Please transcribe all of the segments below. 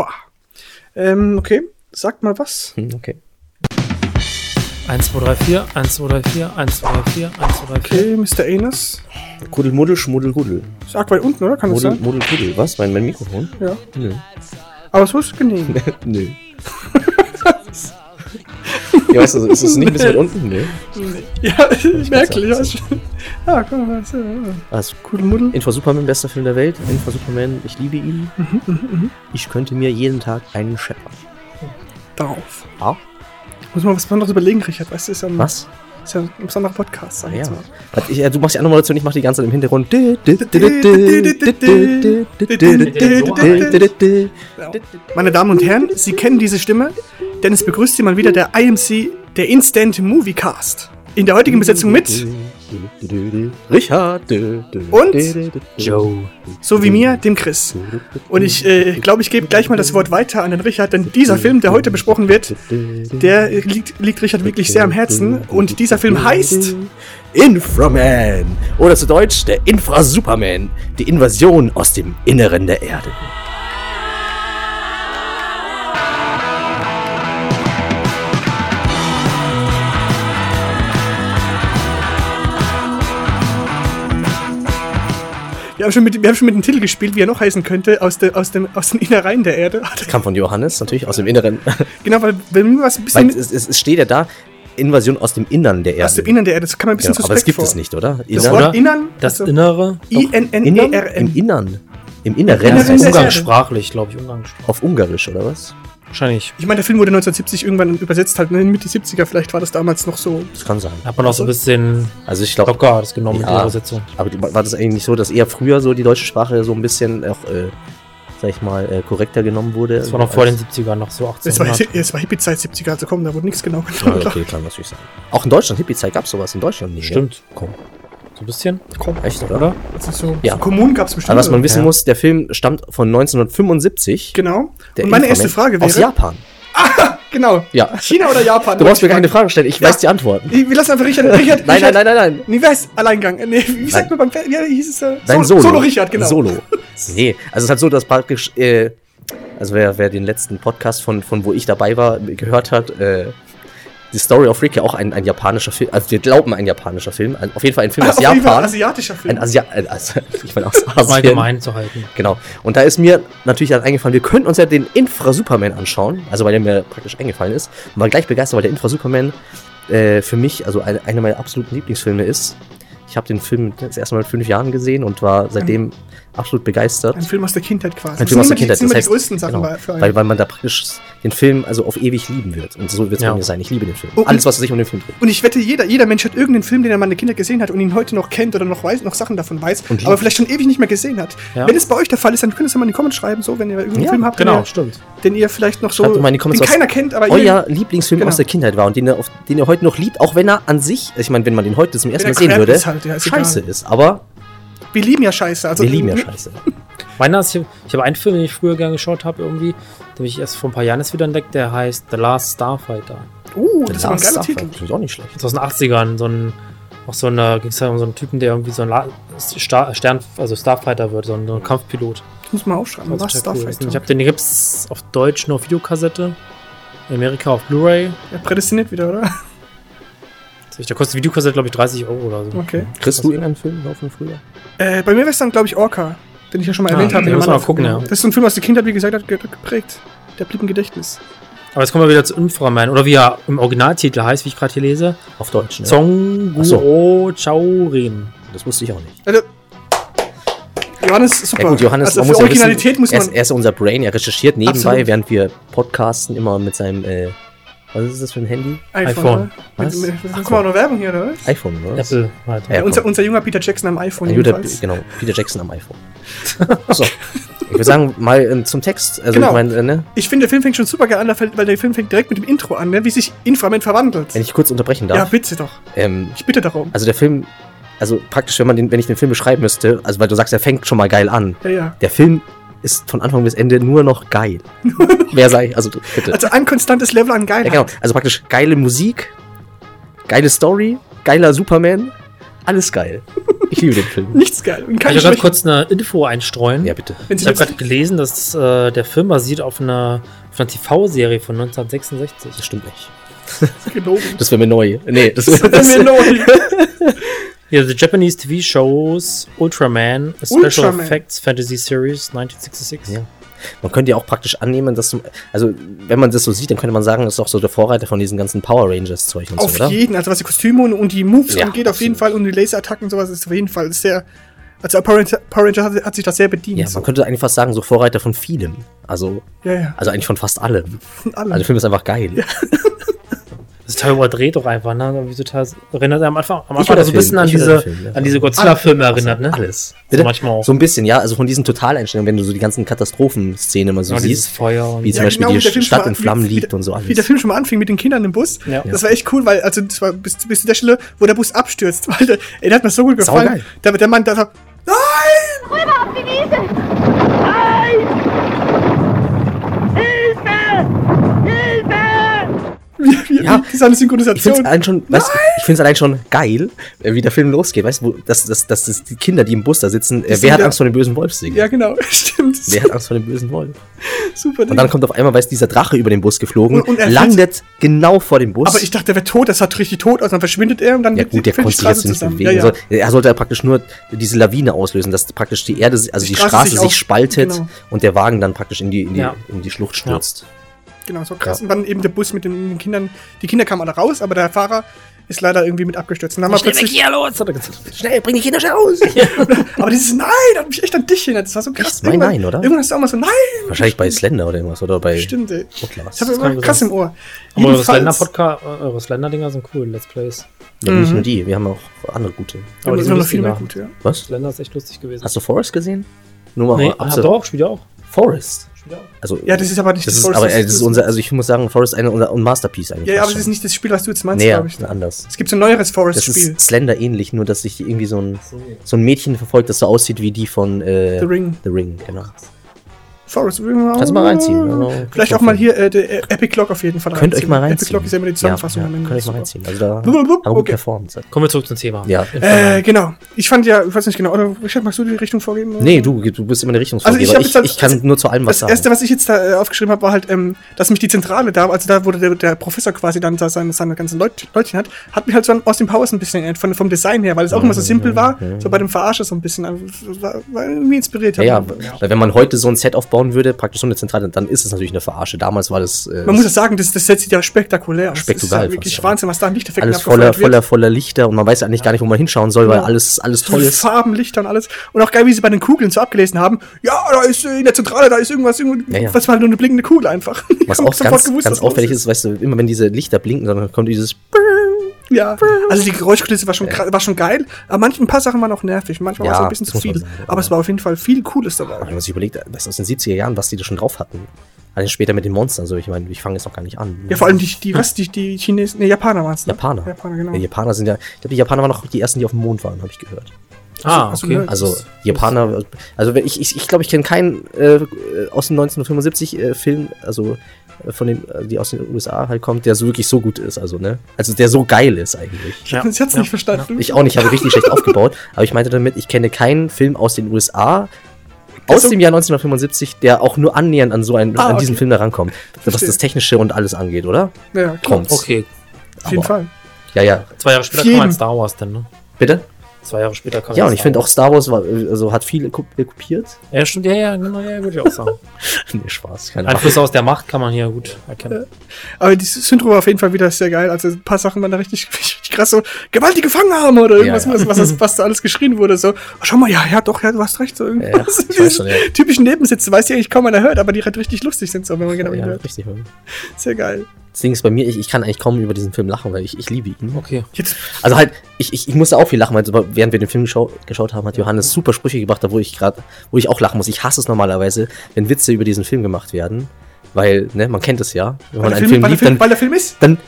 Boah. Ähm, okay. Sagt mal was. Hm, okay. 1, 2, 3, 4, 1, 2, 3, 4, 1, 2, 3, 4, 1, 2, 3, 4. Okay, Mr. Anus. Kuddelmuddel, Schmuddelguddel. Ist arg weit unten, oder? Kann das Muddel, sein? Muddel, Kuddel. Was? Mein, mein Mikrofon? Ja. Nö. Aber es muss genehm. Nö. ja, weißt du, ist es nicht ein bisschen weit unten? Nö. ja, merklich. Ja, schon. Ah, guck mal. Ja. Also, Kuddelmuddel. Infra Superman, bester Film der Welt. Infra Superman, ich liebe ihn. Ich könnte mir jeden Tag einen scheppern. Drauf. Ja? Muss man was Besonderes überlegen, Richard. Weißt du, ist ja ein, Was? Ist ja ein besonderer Podcast, sag ich Ja. jetzt mal. Ich, ja, du machst die Animation, ich mach die ganze Zeit im Hintergrund. Meine Damen und Herren, Sie kennen diese Stimme, denn es begrüßt Sie mal wieder der IMC, der Instant Movie Cast. In der heutigen Besetzung mit, Richard. Und? Joe. so wie mir, dem Chris. Und ich äh, glaube, ich gebe gleich mal das Wort weiter an den Richard, denn dieser Film, der heute besprochen wird, der liegt, liegt Richard wirklich sehr am Herzen. Und dieser Film heißt Inframan. Oder zu Deutsch der Infra-Superman. Die Invasion aus dem Inneren der Erde. Wir haben, schon mit, wir haben schon mit dem Titel gespielt, wie er noch heißen könnte, aus, der, aus, dem, aus den Innereien der Erde. Kam von Johannes, natürlich, aus dem Inneren. Genau, weil wenn mir was ein Weil bisschen es, es, es steht ja da, Invasion aus dem Innern der Erde. aus dem Innern der Erde, das kann man ein bisschen genau, aber es suspekt gibt vor. es nicht, oder? Das Innern- Wort Innern, Das also Innere. Innern? Im I-N-N-E-R-N. Im Inneren. Heißt der es. Erde. Umgangssprachlich, glaube ich, umgangssprachlich. Auf Ungarisch, oder was? Wahrscheinlich. Ich meine, der Film wurde 1970 irgendwann übersetzt, halt ne, Mitte 70er, vielleicht war das damals noch so. Das kann sein. Hat man auch so ein bisschen Also ich glaube, locker das genommen mit Ja. der Übersetzung. aber war das eigentlich nicht so, dass eher früher so die deutsche Sprache so ein bisschen auch, äh, sag ich mal, äh, korrekter genommen wurde? Das war noch vor den 70ern, noch so Es war, 1800. es war Hippie-Zeit 70er, also komm, da wurde nichts genau Ja, genommen. okay, kann natürlich sein. Auch in Deutschland, Hippie-Zeit gab es sowas in Deutschland nicht. Stimmt. Ja? Komm. So ein bisschen, Komm, Echt, oder? oder? das ist so, Ja. so Kommunen gab es bestimmt. Aber was man wissen Ja. muss, der Film stammt von 1975. Genau. Der Und meine erste Frage wäre. Aus Japan. Genau. Ja. China oder Japan? Du brauchst mir keine Frage stellen, ich Ja. weiß die Antworten. Wir lassen einfach Richard. Richard Nein, nein, Richard, nein, nein, nein. Nee, wer ist Alleingang? Nee, wie sagt man beim Fer- Wie hieß es? Äh, Solo, Solo. Solo Richard, genau. Solo. Nee, also es ist halt so, dass praktisch, äh, also wer, wer den letzten Podcast von, von wo ich dabei war, gehört hat, äh, die Story of Rick ja auch ein, ein japanischer Film, also wir glauben ein japanischer Film, ein, auf jeden Fall ein Film aus auf Japan. asiatischer Film. Ein Asia, äh, also, ich meine aus Um Asien. allgemein zu halten. Genau. Und da ist mir natürlich dann eingefallen, wir könnten uns ja den Infra-Superman anschauen, also weil der mir praktisch eingefallen ist. Und war gleich begeistert, weil der Infra-Superman äh, für mich also eine, einer meiner absoluten Lieblingsfilme ist. Ich habe den Film das erste Mal mit fünf Jahren gesehen und war seitdem absolut begeistert. Ein Film aus der Kindheit quasi. Ein Film aus der Kindheit. die das heißt, größten Sachen genau, bei, für einen. weil, weil man da praktisch den Film also auf ewig lieben wird. Und so wird es Ja. bei mir sein. Ich liebe den Film. Oh, Alles, was sich um den Film dreht. Und ich wette, jeder, jeder Mensch hat irgendeinen Film, den er mal in der Kindheit gesehen hat und ihn heute noch kennt oder noch weiß, noch Sachen davon weiß, Und aber vielleicht schon ewig nicht mehr gesehen hat. Ja. Wenn es bei euch der Fall ist, dann könnt ihr es ja mal in die Comments schreiben, so, wenn ihr irgendeinen Ja, Film habt, Genau, den, ihr, stimmt. den ihr vielleicht noch so, die den keiner kennt, aber ihr, Euer Lieblingsfilm Genau. aus der Kindheit war und den ihr, auf, den ihr heute noch liebt, auch wenn er an sich, ich meine, wenn man den heute zum ersten Mal sehen würde, halt, scheiße ist. Aber wir lieben ja Scheiße. Also, wir lieben ja Scheiße. Meiner ist, ich ich habe einen Film, den ich früher gerne geschaut habe, irgendwie, den habe ich erst vor ein paar Jahren erst wieder entdeckt, der heißt The Last Starfighter. Uh, das ist ein geiler Titel. Starfighter, Ist auch nicht schlecht. Das aus den 80ern, so ein, auch so eine, ging es ja um so einen Typen, der irgendwie so ein La Star, Stern, also Starfighter wird, so ein, so ein Kampfpilot. Das muss man aufschreiben. Das Was total cool. Starfighter? Ich habe den, den gibt's auf Deutsch nur auf Videokassette, in Amerika auf Blu-ray. Ja, prädestiniert wieder, oder? Da kostet die Videokassette, glaube ich, 30 Euro oder so. Okay. Kriegst du irgendeinen Film laufen früher? Äh, bei mir wäre es dann, glaube ich, Orca, den ich ja schon mal Ah, erwähnt habe. den muss man mal gucken, ja. Das ist so ein Film aus der Kindheit, wie gesagt, hat ge- geprägt. Der blieb im Gedächtnis. Aber jetzt kommen wir wieder zu Inframan, oder wie er im Originaltitel heißt, wie ich gerade hier lese. Auf Deutsch, ne? Song Ach so. Chaurin. Das wusste ich auch nicht. Also, Johannes, super. Ja gut, Johannes, also muss ja Originalität wissen, muss er, man. ist, er ist unser Brain, er recherchiert nebenbei, Absolut. während wir podcasten, immer mit seinem, äh, was ist das für ein Handy? iPhone. ne? Was? Jetzt machen wir noch Werbung hier, oder? was? iPhone, oder? was? Apple halt. Ja, Ja, unser, unser junger Peter Jackson am iPhone Ein guter, genau, Peter Jackson am iPhone. so. Ich würde sagen, mal ähm, zum Text. Also Genau. ich meine, äh, ne, Ich finde, der Film fängt schon super geil an, weil der Film fängt direkt mit dem Intro an, ne? wie sich Inframan verwandelt. wenn ich kurz unterbrechen Ja, darf. bitte doch. ähm, Ich bitte darum. also der Film, also praktisch, wenn man den, wenn ich den Film beschreiben müsste, also weil du sagst, er fängt schon mal geil an. Ja, ja. Der Film ist von Anfang bis Ende nur noch geil. Wer sei, ich? also bitte. Also ein konstantes Level an Geilheit. Ja, genau. Also praktisch geile Musik, geile Story, geiler Superman, alles geil. Ich liebe den Film. Nichts geil. Kann keine ich gerade kurz eine Info einstreuen? Ja, bitte. Wenn Ich habe gerade gelesen, dass äh, der Film basiert auf einer, auf einer TV-Serie von 1966. Das stimmt nicht. gelogen. Das wäre mir neu. Nee, das, Das ist mir neu. Ja, the Japanese TV shows Ultraman, a Special Ultraman. Effects Fantasy Series 1966. Ja. Man könnte ja auch praktisch annehmen, dass du, also wenn man das so sieht, dann könnte man sagen, das ist auch so der Vorreiter von diesen ganzen Power Rangers Zeug und Auf so, oder? jeden, also was die Kostüme und, und die Moves Ja, angeht, auf jeden. Fall und die Laserattacken und sowas ist auf jeden Fall sehr. Also Power Ranger, Power Ranger hat, hat sich das sehr bedient. Ja, man könnte eigentlich fast sagen, so Vorreiter von vielem. Also, ja, ja. also eigentlich von fast allem. Von allem. Also der Film ist einfach geil. Das ist total überdreht doch einfach, ne? Irgendwie total, erinnert am Anfang, am Ich Anfang so ein bisschen an ich diese, Film, an diese Godzilla-Filme erinnert, ne? Alles. So manchmal auch. So ein bisschen, ja. Also von diesen Totaleinstellungen, wenn du so die ganzen Katastrophenszenen mal so Ja, siehst, Feuer und wie zum Ja, Beispiel genau, die Stadt schon in Flammen wie- liegt und so Wie der alles. Film schon mal anfing mit den Kindern im Bus. Ja. Das war echt cool, weil, also das war bis, bis zu der Stelle, wo der Bus abstürzt. Weil der, ey, der hat mir so gut gefallen. Saugeil. Der, der Mann, der sagt, nein! Rüber auf die Wiese! Nein! Hilfe! Wie, wie, Ja. wie seine Ich finde Synchronisation. es allein weißt, allein schon geil, äh, wie der Film losgeht. Weißt du, dass, dass, dass das die Kinder, die im Bus da sitzen, äh, wer hat Angst vor dem bösen Wolf singen? Ja, genau, stimmt. Wer hat Angst vor dem bösen Wolf? Super. Und dann kommt auf einmal, weißt dieser Drache über den Bus geflogen, Und- und er landet genau vor dem Bus. aber ich dachte, der wird tot, das hat richtig tot aus, dann verschwindet er und dann ja gut, der konnte sich jetzt nicht zusammen. bewegen. Ja, ja. Er sollte ja praktisch nur diese Lawine auslösen, dass praktisch die Erde, also die, Straße Straße, sich sich, spaltet genau. und der Wagen dann praktisch in die, in die, Ja. in die Schlucht stürzt. Genau, so krass. Ja. Und dann eben der Bus mit den, den Kindern. Die Kinder kamen alle raus, aber der Fahrer ist leider irgendwie mit abgestürzt. Und dann haben wir plötzlich, hier los! Er. Schnell, bring die Kinder schnell raus! aber dieses Nein, hat mich echt an dich erinnert. Das war so krass. Echt? Mein Irgendwann- Nein, oder? Irgendwann hast du auch mal so Nein. Wahrscheinlich bei Slender oder irgendwas, oder bei Stimmt, ey. Outlast. Ich habe kann immer krass sein. im Ohr. Aber eure Slender-Podcast, eure Slender-Dinger sind cool, Let's Plays. Ja, nicht nur die, wir haben auch andere gute. Aber die sind noch viel mehr lustiger. gut, ja. Was? Slender ist echt lustig gewesen. Hast du Forrest gesehen? Nur mal nee, ab- doch, spielt ihr auch. Forrest. Also, Ja, das ist aber nicht das ist, Forrest, aber das das ist unser, also ich muss sagen, Forrest ist eine unser ein Masterpiece eigentlich. Ja, ja, aber das ist schon. nicht das Spiel, was du jetzt meinst, Nee, glaube ich. anders. Es gibt so ein neueres Das Forest-Spiel. ist Slender ähnlich, nur dass sich irgendwie so ein, so ein Mädchen verfolgt, das so aussieht wie die von äh, The Ring. The Ring, genau. Forest. Kannst du mal reinziehen. Also, Vielleicht auch mal hier äh, der äh, Epic Clock auf jeden Fall Könnt euch mal Epic reinziehen. Clock ist ja immer die Zusammenfassung Ja, ja, könnt euch mal reinziehen. Also da Blub, blub, blub. haben gut Okay. performt. Kommen wir zurück zum Thema. Ja. Äh, genau. Ich fand ja, ich weiß nicht genau, oder Richard, magst du die Richtung vorgeben? Nee, du, du bist immer eine Richtungsvorgeber. Also ich ich, ich, kann das- nur zu allem was Das sagen. erste, was ich jetzt da äh, aufgeschrieben habe, war halt, ähm, dass mich die Zentrale da, also da, wo der, der Professor quasi dann da seine, seine ganzen Leut, Leutchen hat, hat mich halt so an Austin Powers ein bisschen erinnert, von, vom Design her, weil es auch immer so simpel war, so bei dem Verarsche so ein bisschen, also, das war, war irgendwie inspiriert. ja, ja, weil wenn man heute so ein Set aufbauen würde, praktisch so eine Zentrale, dann ist es natürlich eine Verarsche. Damals war das äh, Man muss ja sagen, das, das Set sieht ja spektakulär aus. Spektakulär Das ist ja wirklich ja. Wahnsinn, was da an Lichteffekten alles voller, voller, voller Lichter und man weiß eigentlich gar nicht, wo man hinschauen soll, weil Genau. alles, alles toll ist. Farben, Lichter und alles. Und auch geil, wie sie bei den Kugeln so abgelesen haben. Ja, da ist äh, in der Zentrale, da ist irgendwas, irgendwas Ja, ja. was war halt nur eine blinkende Kugel einfach. Was auch ganz, gewusst, ganz auffällig ist, weißt du, immer wenn diese Lichter blinken, dann kommt dieses Ja, also die Geräuschkulisse war schon, gra- war schon geil, aber manchen ein paar Sachen waren auch nervig. Manchmal war es Ja, ein bisschen zu viel. sagen, aber es war auf jeden Fall viel Cooles dabei. Wenn man sich überlegt, was aus den 70er Jahren, was die da schon drauf hatten. Also später mit den Monstern, so ich meine, ich fange jetzt noch gar nicht an. Ja, vor allem die, die was, die, die Chinesen, ne, Japaner waren es, ne? Japaner. Japaner, genau. Ja, Japaner sind ja, ich glaube, die Japaner waren noch die ersten, die auf dem Mond waren, habe ich gehört. Ah, Achso, okay. ne? Also Japaner, also wenn ich, ich, ich glaube, ich kenne keinen äh, aus dem 1975 äh, Film, also von den, äh, die aus den USA halt kommt, der so wirklich so gut ist, also ne, also der so geil ist eigentlich. Ja. Sie hat's Ja. nicht verstanden. Ich auch nicht, ich habe richtig schlecht aufgebaut, aber ich meinte damit, ich kenne keinen Film aus den USA aus Also- dem Jahr 1975, der auch nur annähernd an so einen, Ah, an diesen okay. Film da rankommt, was das Technische und alles angeht, oder? ja, klar. Kommt's. Okay. Auf jeden Fall. Ja, ja. Zwei Jahre später kam ein Star Wars dann, ne? Bitte? Zwei Jahre später kam Ja, und ich finde auch. Star Wars war, äh, also hat viel äh, kopiert. Ja, stimmt, ja, ja, genau, ja, würde ich auch sagen. nee, Spaß, keine Ahnung. Einflüsse aus der Macht kann man hier gut erkennen. Aber dieses Syndrom war auf jeden Fall wieder sehr geil. Also ein paar Sachen waren da richtig, richtig krass so, gewaltige Gefangenarme oder irgendwas, Ja, ja. Was, was, was da alles geschrien wurde. So, oh, schau mal, ja, ja, doch, ja, du hast recht. So Ja, irgendwas. ich weiß schon, ja. typischen Nebensätze, weiß ja eigentlich kaum einer hört, aber die halt richtig lustig sind, so, wenn man genau ja, hinhört. richtig. Sehr geil. Das Ding ist bei mir, ich, ich kann eigentlich kaum über diesen Film lachen, weil ich, ich liebe ihn. Okay. Jetzt, Also halt, ich, ich, ich musste auch viel lachen, weil während wir den Film geschau geschaut haben, hat Johannes super Sprüche gebracht, da wo ich gerade, wo ich auch lachen muss. Ich hasse es normalerweise, wenn Witze über diesen Film gemacht werden, weil, ne, man kennt es ja. Wenn man weil, der einen Film, Film liebt, Film, dann, weil der Film ist dann,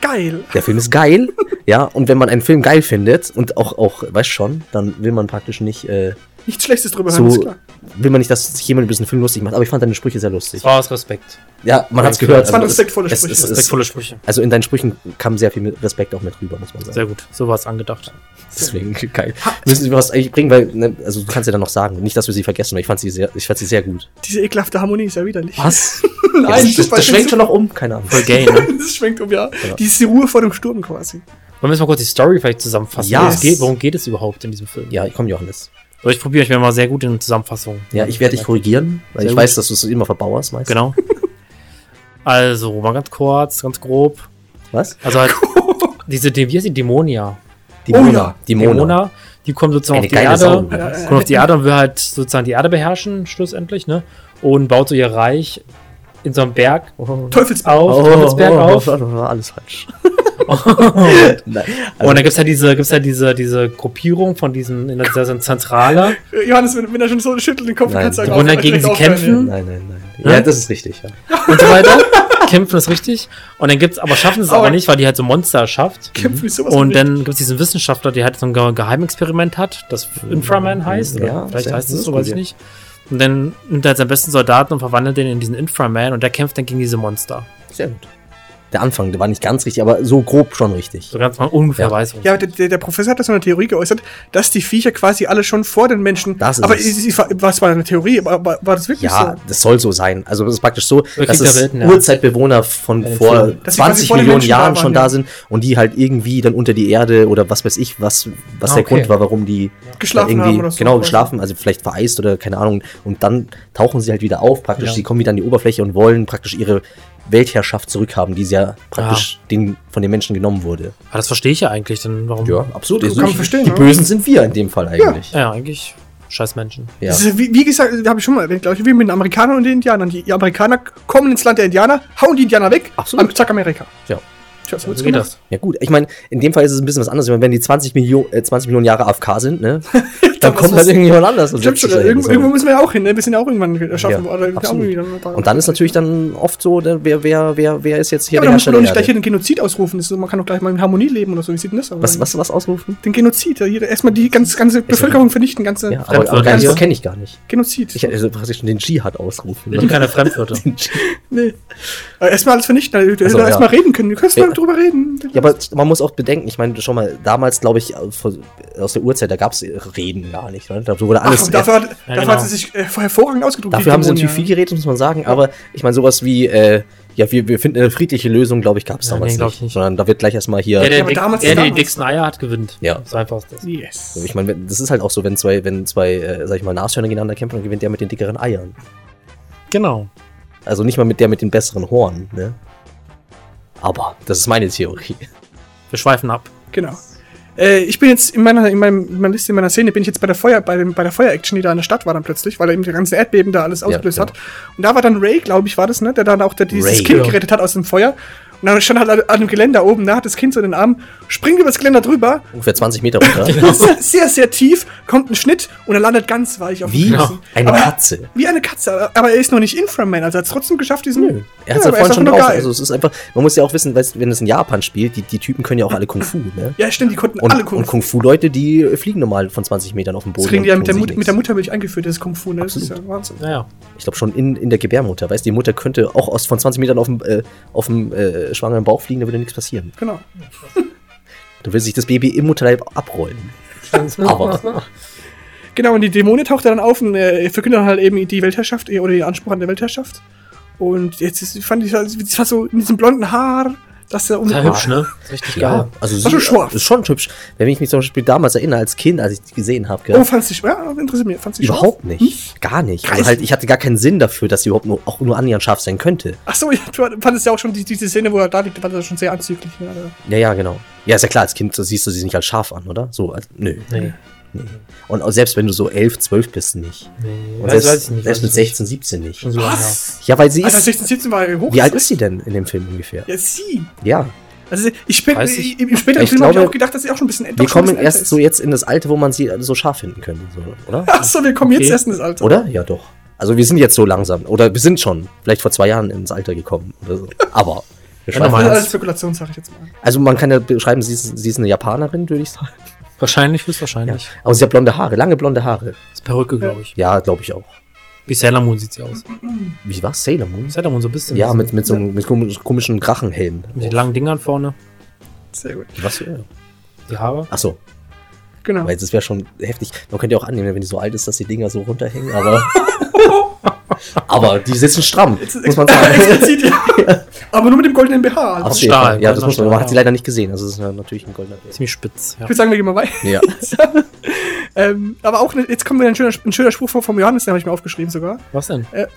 geil. der Film ist geil, ja, und wenn man einen Film geil findet und auch, auch, weißt schon, dann will man praktisch nicht, äh, Nichts Schlechtes drüber hören, ist So klar. will man nicht, dass sich jemand über diesen Film lustig macht, aber ich fand deine Sprüche sehr lustig. Das war aus Respekt. Ja, man hat's Ja, gehört. Das waren also es- respektvolle es- Sprüche. es- es- Respektvolle Sprüche. Also in deinen Sprüchen kam sehr viel Respekt auch mit rüber, muss man sagen. Sehr gut. So war es angedacht. Deswegen geil. Müssen Sie was eigentlich bringen, weil, ne, also du kannst ja dann noch sagen, nicht, dass wir sie vergessen, aber ich fand sie sehr, ich fand sie sehr gut. Diese ekelhafte Harmonie ist ja widerlich. Was? Nein, das, das, das, das schwenkt schon noch um, keine Ahnung. Voll gay, ne? Das schwenkt um, ja. Die ist die Ruhe vor dem Sturm quasi. Wollen wir jetzt mal kurz die Story vielleicht zusammenfassen? Ja. Worum es geht, worum geht es überhaupt in diesem Film? Ja, komm, Johannes. So, ich probiere euch mal sehr gut in Zusammenfassung. Ja, ich werde dich korrigieren, weil Sehr ich gut. weiß, dass du es immer verbauerst meist. Genau. Also, mal ganz kurz, ganz grob. Was? Also halt, diese, die- wie heißt die Dämonia? Oh Mona. ja. Die die kommen sozusagen Eine auf die Erde, kommen auf die Erde und will halt sozusagen die Erde beherrschen, schlussendlich, ne? Und baut so ihr Reich in so einem Berg Oh, Teufelsbau. auf, Teufelsberg auf. Alles falsch. Nein. und dann gibt's halt diese, gibt's halt diese, diese Gruppierung von diesen, in dieser dieser Zentrale, Johannes, wenn, wenn er schon so schüttelt den Kopf, Nein. kannst du wollen direkt dagegen sie kämpfen. nein, nein, nein. Ja, das ist richtig. Ja. und so weiter. Kämpfen ist richtig. Und dann gibt's, aber schaffen sie es Aber- aber nicht, weil die halt so Monster schafft. Kämpfen ist sowas Und dann gibt es diesen Wissenschaftler, der halt so ein Ge Geheimexperiment hat, das Inframan heißt. Oder Ja, vielleicht heißt es so, weiß ich nicht. Und dann nimmt er halt seinen besten Soldaten und verwandelt den in diesen Inframan und der kämpft dann gegen diese Monster. Sehr gut. Der Anfang, der war nicht ganz richtig, aber so grob schon richtig. So ganz mal ungefähr Ja. weiß. Ja, der, der, der Professor hat da so eine Theorie geäußert, dass die Viecher quasi alle schon vor den Menschen. Das ist aber es. was war eine Theorie? Aber war, war das wirklich Ja, so? das soll so sein. Also es ist praktisch so, Krieg dass der es Welten, ja. Urzeitbewohner von den vor Filmen. Dass sie quasi 20 vor den Millionen Menschen da Jahren waren, schon ja. da sind und die halt irgendwie dann unter die Erde oder was weiß ich, was, was Ah, der okay. Grund war, warum die Geschlafen irgendwie, haben oder so. Genau, geschlafen, also vielleicht vereist oder keine Ahnung. Und dann tauchen sie halt wieder auf, praktisch. Ja. Sie kommen wieder an die Oberfläche und wollen praktisch ihre Weltherrschaft zurückhaben, die sie ja praktisch den, von den Menschen genommen wurde. Aber das verstehe ich ja eigentlich. Dann warum? Ja, absolut. Kann man verstehen, die ne? Bösen sind wir in dem Fall eigentlich. Ja, eigentlich scheiß Menschen. Ja. Ist, wie, wie gesagt, habe ich schon mal erwähnt, glaube ich, wie mit den Amerikanern und den Indianern. Die, die Amerikaner kommen ins Land der Indianer, hauen die Indianer weg, Absolut. am- zack, Amerika. Ja. Tja, so geht gemacht. das. Ja gut, ich meine, in dem Fall ist es ein bisschen was anderes. Wenn die 20, Millionen äh, 20 Millionen Jahre AFK sind, ne, dann was kommt halt irgendjemand anders. Und, Stimmt schon, irgendwo, so. irgendwo müssen wir ja auch hin, ne? Wir sind ja auch irgendwann erschaffen Ja. Irgendwie dann- und dann ist natürlich dann oft so, ne, wer, wer, wer, wer ist jetzt hier Ja, aber da muss man doch nicht der gleich hier den Genozid ausrufen. So, man kann doch gleich mal in Harmonie leben oder so. Wie sieht denn das aus? Was, was, was ausrufen? Den Genozid. Ja, erstmal die ganze, ganze Bevölkerung vernichten, ganze Ja, aber, aber nicht, kenne ich gar nicht. Genozid. Ich also praktisch den Dschihad ausrufen. Bitte keine Fremdwörter. Nee. Erstmal alles vernichten. Du hättest erstmal reden können. Du kannst Ja. mal drüber reden. Ja, aber man muss auch bedenken, ich meine, schon mal, damals, glaube ich, aus der Urzeit, da gab es Reden gar nicht. Ne? Da wurde alles. Ach, dafür hat, Ja, dafür genau. hat sie sich äh, hervorragend ausgedrückt. Dafür haben sie natürlich viel geredet, muss man sagen, aber ich meine, sowas wie, äh, ja, wir, wir finden eine friedliche Lösung, glaube ich, gab es Ja, damals nee, nicht, ich nicht. Sondern da wird gleich erstmal hier. Der, der, Ja, aber dick, damals der, der die damals. dicksten Eier hat, gewinnt. Ja. So einfach ist das. Yes. ich meine, das ist halt auch so, wenn zwei, wenn zwei, äh, sag ich mal, Nashörner gegeneinander kämpfen, dann gewinnt der mit den dickeren Eiern. Genau. Also nicht mal mit der mit den besseren Horn, ne? Aber das ist meine Theorie. Wir schweifen ab. Genau. Äh, ich bin jetzt in meiner, in, meinem, in meiner Liste, in meiner Szene, bin ich jetzt bei der Feuer, bei, dem, bei der Feuer-Action, die da in der Stadt war dann plötzlich, weil er eben die ganzen Erdbeben da alles ausgelöst genau. hat. Und da war dann Ray, glaube ich, war das, ne? Der dann auch der, dieses Ray. Kind Ja. gerettet hat aus dem Feuer. Und dann stand halt an dem Geländer oben, da hat das Kind so in den Arm, springt über das Geländer drüber, Ungefähr 20 Meter runter. sehr, sehr, sehr tief, kommt ein Schnitt und er landet ganz weich auf Wie dem Kissen. eine Aber- Katze. Wie eine Katze, aber er ist noch nicht Inframan, also er hat es trotzdem geschafft, diesen. Nö. Er hat es Ja, ja, vorhin ist schon drauf. geil. Also es ist einfach, man muss ja auch wissen, weißt, wenn es in Japan spielt, die, die Typen können ja auch alle Kung Fu, ne? Ja, stimmt, die konnten Und, alle und Kung Fu. Kung Fu-Leute, die fliegen normal von 20 Metern auf dem Boden. Das kriegen die ja und mit der, Mut, mit der. Muttermilch eingeführt, das Kung Fu, ne? Das ist ja Wahnsinn. Naja. Ich glaube schon in, in der Gebärmutter, weißt du, die Mutter könnte auch aus, von 20 Metern auf dem, äh, auf dem äh, schwangeren Bauch fliegen, da würde nichts passieren. Genau. Da würde sich das Baby im Mutterleib abrollen. Aber Genau, und die Dämonin taucht dann auf und äh, verkündet dann halt eben die Weltherrschaft äh, oder den Anspruch an der Weltherrschaft. Und jetzt ist, fand ich, das war so in diesem blonden Haar, dass er um. Sehr hübsch, ne? Ist Richtig ja, geil. also schon sie, scharf. ist schon hübsch. Wenn ich mich zum Beispiel damals erinnere, als Kind, als ich die gesehen habe, Oh, fandst du, ja, interessiert mich, fandst du überhaupt scharf? nicht. Gar nicht. Also halt, ich hatte gar keinen Sinn dafür, dass sie überhaupt nur, auch nur annähernd scharf sein könnte. Ach so, ja, du fandest ja auch schon die, diese Szene, wo er da liegt, war das schon sehr anzüglich. Ne? Also, Ja, ja, genau. Ja, ist ja klar, als Kind siehst du sie nicht als scharf an, oder? So, als, nö. Nee. Und auch selbst wenn du so 11, 12 bist, nicht. nee. Und Weiß, selbst, weiß ich nicht. selbst mit ich nicht. 16, 17 nicht. So. Was? Ja, weil sie Also ist. 16, 17 war hoch. Wie alt ist sie denn in dem Film ungefähr? Ja, sie. Ja. Also ich bin, ich. im späteren Ich Film habe ich auch gedacht, dass sie auch schon ein bisschen älter Wir kommen erst älter so ist. jetzt in das Alter, wo man sie so scharf finden könnte, so, oder? Ach so, wir kommen jetzt Okay. erst in das Alter. Oder? Ja, doch. Also wir sind jetzt so langsam. Oder wir sind schon vielleicht vor zwei Jahren ins Alter gekommen. Oder so. Aber. Wir Ja, schweifen- Das ist normal. alles Spekulation, sage ich jetzt mal. also man kann ja beschreiben, sie ist, sie ist eine Japanerin, würde ich sagen. Wahrscheinlich, Ja. höchstwahrscheinlich. Aber sie hat blonde Haare, lange blonde Haare. Das ist Perücke, glaube ich. Ja, glaube ich auch. Wie Sailor Moon sieht sie aus. Wie war's? Sailor Moon? Sailor Moon so ein bisschen. Ja, mit, mit so einem mit komischen- Drachenhelm. mit den langen Dingern vorne. Sehr gut. Was für? Die Haare. Achso, Genau. weil das wäre schon heftig. Man könnte ja auch annehmen, wenn die so alt ist, dass die Dinger so runterhängen, aber. aber die sitzen stramm, muss man sagen. Explizit, ja. Aber nur mit dem goldenen BH. Also. Aus Stahl, Fall. Ja, das muss man. Man hat sie leider nicht gesehen. Also, das ist natürlich ein goldener Bild. Ziemlich spitz. Ja. Ich würde sagen, wir gehen mal weiter. Ja. Ähm, aber auch, jetzt kommt wieder ein schöner, ein schöner Spruch vom, vom Johannes, den habe ich mir aufgeschrieben sogar. Was denn? Äh,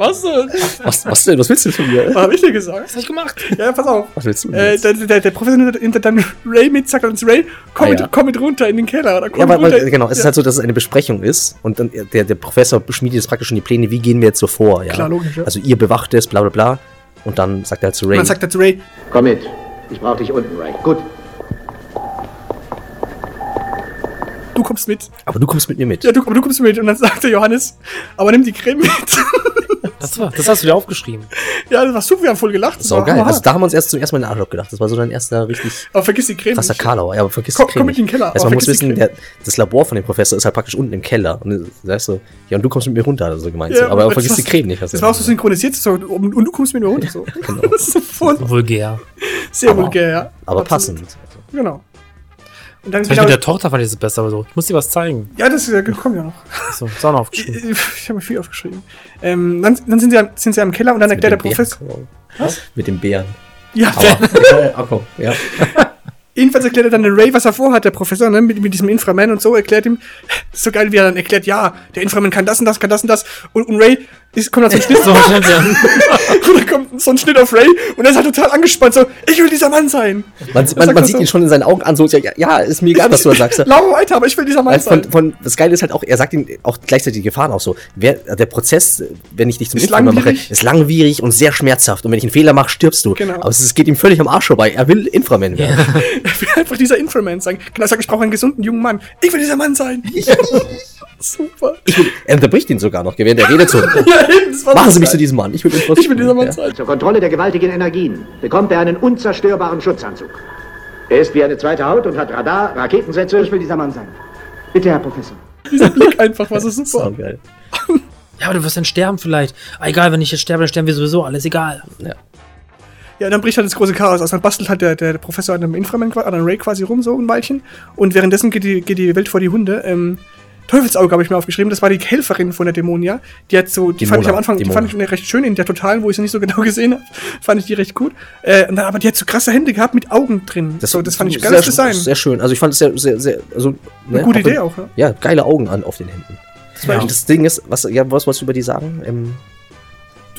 Was denn? Was, was denn? Was willst du von mir? Was hab ich dir gesagt? Was hab ich gemacht? Ja, pass auf. Was willst du denn Äh, jetzt? der, der, der Professor nimmt nimmt dann Ray mit, sagt dann zu Ray, komm, Ah, mit, ja. komm mit runter in den Keller. Oder komm Ja, weil, runter. genau, es ist halt so, dass es eine Besprechung ist und dann der, der Professor schmiedet jetzt praktisch schon die Pläne, wie gehen wir jetzt so vor, ja. Klar, logisch, ja. Also ihr bewacht es, bla bla bla. Und dann sagt er halt zu Und Ray, dann sagt er zu Ray, Komm mit. Ich brauche dich unten, Ray. Gut. du kommst mit. aber du kommst mit mir mit. Ja, du, aber du kommst mit. Und dann sagt der Johannes, aber nimm die Creme mit. Das, war, das hast du dir aufgeschrieben. ja, das war super, wir haben voll gelacht. Das So war geil. Also da haben wir uns erst zum ersten Mal in den Arschloch gedacht. Das war so dein erster richtig aber vergiss die Creme krasser. Karlauer. Ja, aber vergiss Komm- die Creme komm mit in den. Keller, Also man muss wissen, der, das Labor von dem Professor ist halt praktisch unten im Keller. Und du sagst so, ja, und du kommst mit mir runter, hat er so gemeint. Ja, aber vergiss die Creme nicht. hast du Das war auch so synchronisiert, so, und, und du kommst mit mir runter. So. Genau. Das ist voll, Vulgär. sehr Aber- vulgär, ja. Aber Absolut. passend. Genau. Und dann Das genau, mit der Tochter fand ich das besser, aber so. Ich muss dir was zeigen. ja, das äh, kommt ja noch. So, ist auch noch aufgeschrieben. Ich habe mir viel aufgeschrieben. Ähm, dann dann sind, sie, am- sind sie am Keller und dann erklärt der. Professor. Was? Mit dem Bären. Ja, Aber, ja, komm, ja. Jedenfalls erklärt er dann den Ray, was er vorhat, der Professor, ne, mit, mit diesem Inframan und so, erklärt ihm, so geil, wie er dann erklärt, ja, der Inframan kann das und das, kann das und das. Und, und Ray ist, kommt dann so ein Schnitt, So, schnell sein. und dann kommt so ein Schnitt auf Ray und er ist halt total angespannt, so, ich will dieser Mann sein. Man, man, man sieht so? ihn schon in seinen Augen an, so, ja, ja ist mir egal, was du da sagst. Laura weiter, aber ich will dieser Mann Weil sein. von, von, das Geile ist halt auch, er sagt ihm auch gleichzeitig die Gefahren auch so. Wer, der Prozess, wenn ich dich zum Ist Inframer mache, ist langwierig und sehr schmerzhaft. Und wenn ich einen Fehler mache, stirbst du. Genau. Aber es, es geht ihm völlig am Arsch vorbei. Er will Inframan werden. Er will einfach dieser Inframan sein. Genau, er sagt, ich brauche einen gesunden jungen Mann. Ich will dieser Mann sein. Super. Ich will, er unterbricht ihn sogar noch, während er redet so. Ja, Machen so Sie mich zu diesem Mann. Ich will, Ich will dieser Mann ja. sein. Zur Kontrolle der gewaltigen Energien bekommt er einen unzerstörbaren Schutzanzug. Er ist wie eine zweite Haut und hat Radar, Raketensätze. Ich will dieser Mann sein. Bitte, Herr Professor. Dieser Blick einfach, was ist So super. geil. Ja, aber du wirst dann sterben vielleicht. Ah, egal, wenn ich jetzt sterbe, dann sterben wir sowieso. Alles egal. Ja. Ja, dann bricht halt das große Chaos aus. Dann bastelt halt der, der, Professor an einem Inframan, an einem Ray quasi rum, so ein Weilchen. Und währenddessen geht die, geht die Welt vor die Hunde. Ähm, Teufelsauge habe ich mir aufgeschrieben. Das war die Helferin von der Dämonia. Die hat so, die fand ich Demona, am Anfang, die Demona. fand ich recht schön in der Totalen, wo ich sie nicht so genau gesehen habe. Fand ich die recht gut. Äh, dann, aber die hat so krasse Hände gehabt mit Augen drin. Das, so, das fand ich sehr, geiles Design. Sehr schön. Also ich fand es sehr, sehr, sehr, also, Eine gute Idee auch, ne? Ja, geile Augen an auf den Händen. Und echt- das Ding ist, was, ja, was wolltest du über die sagen? Ähm,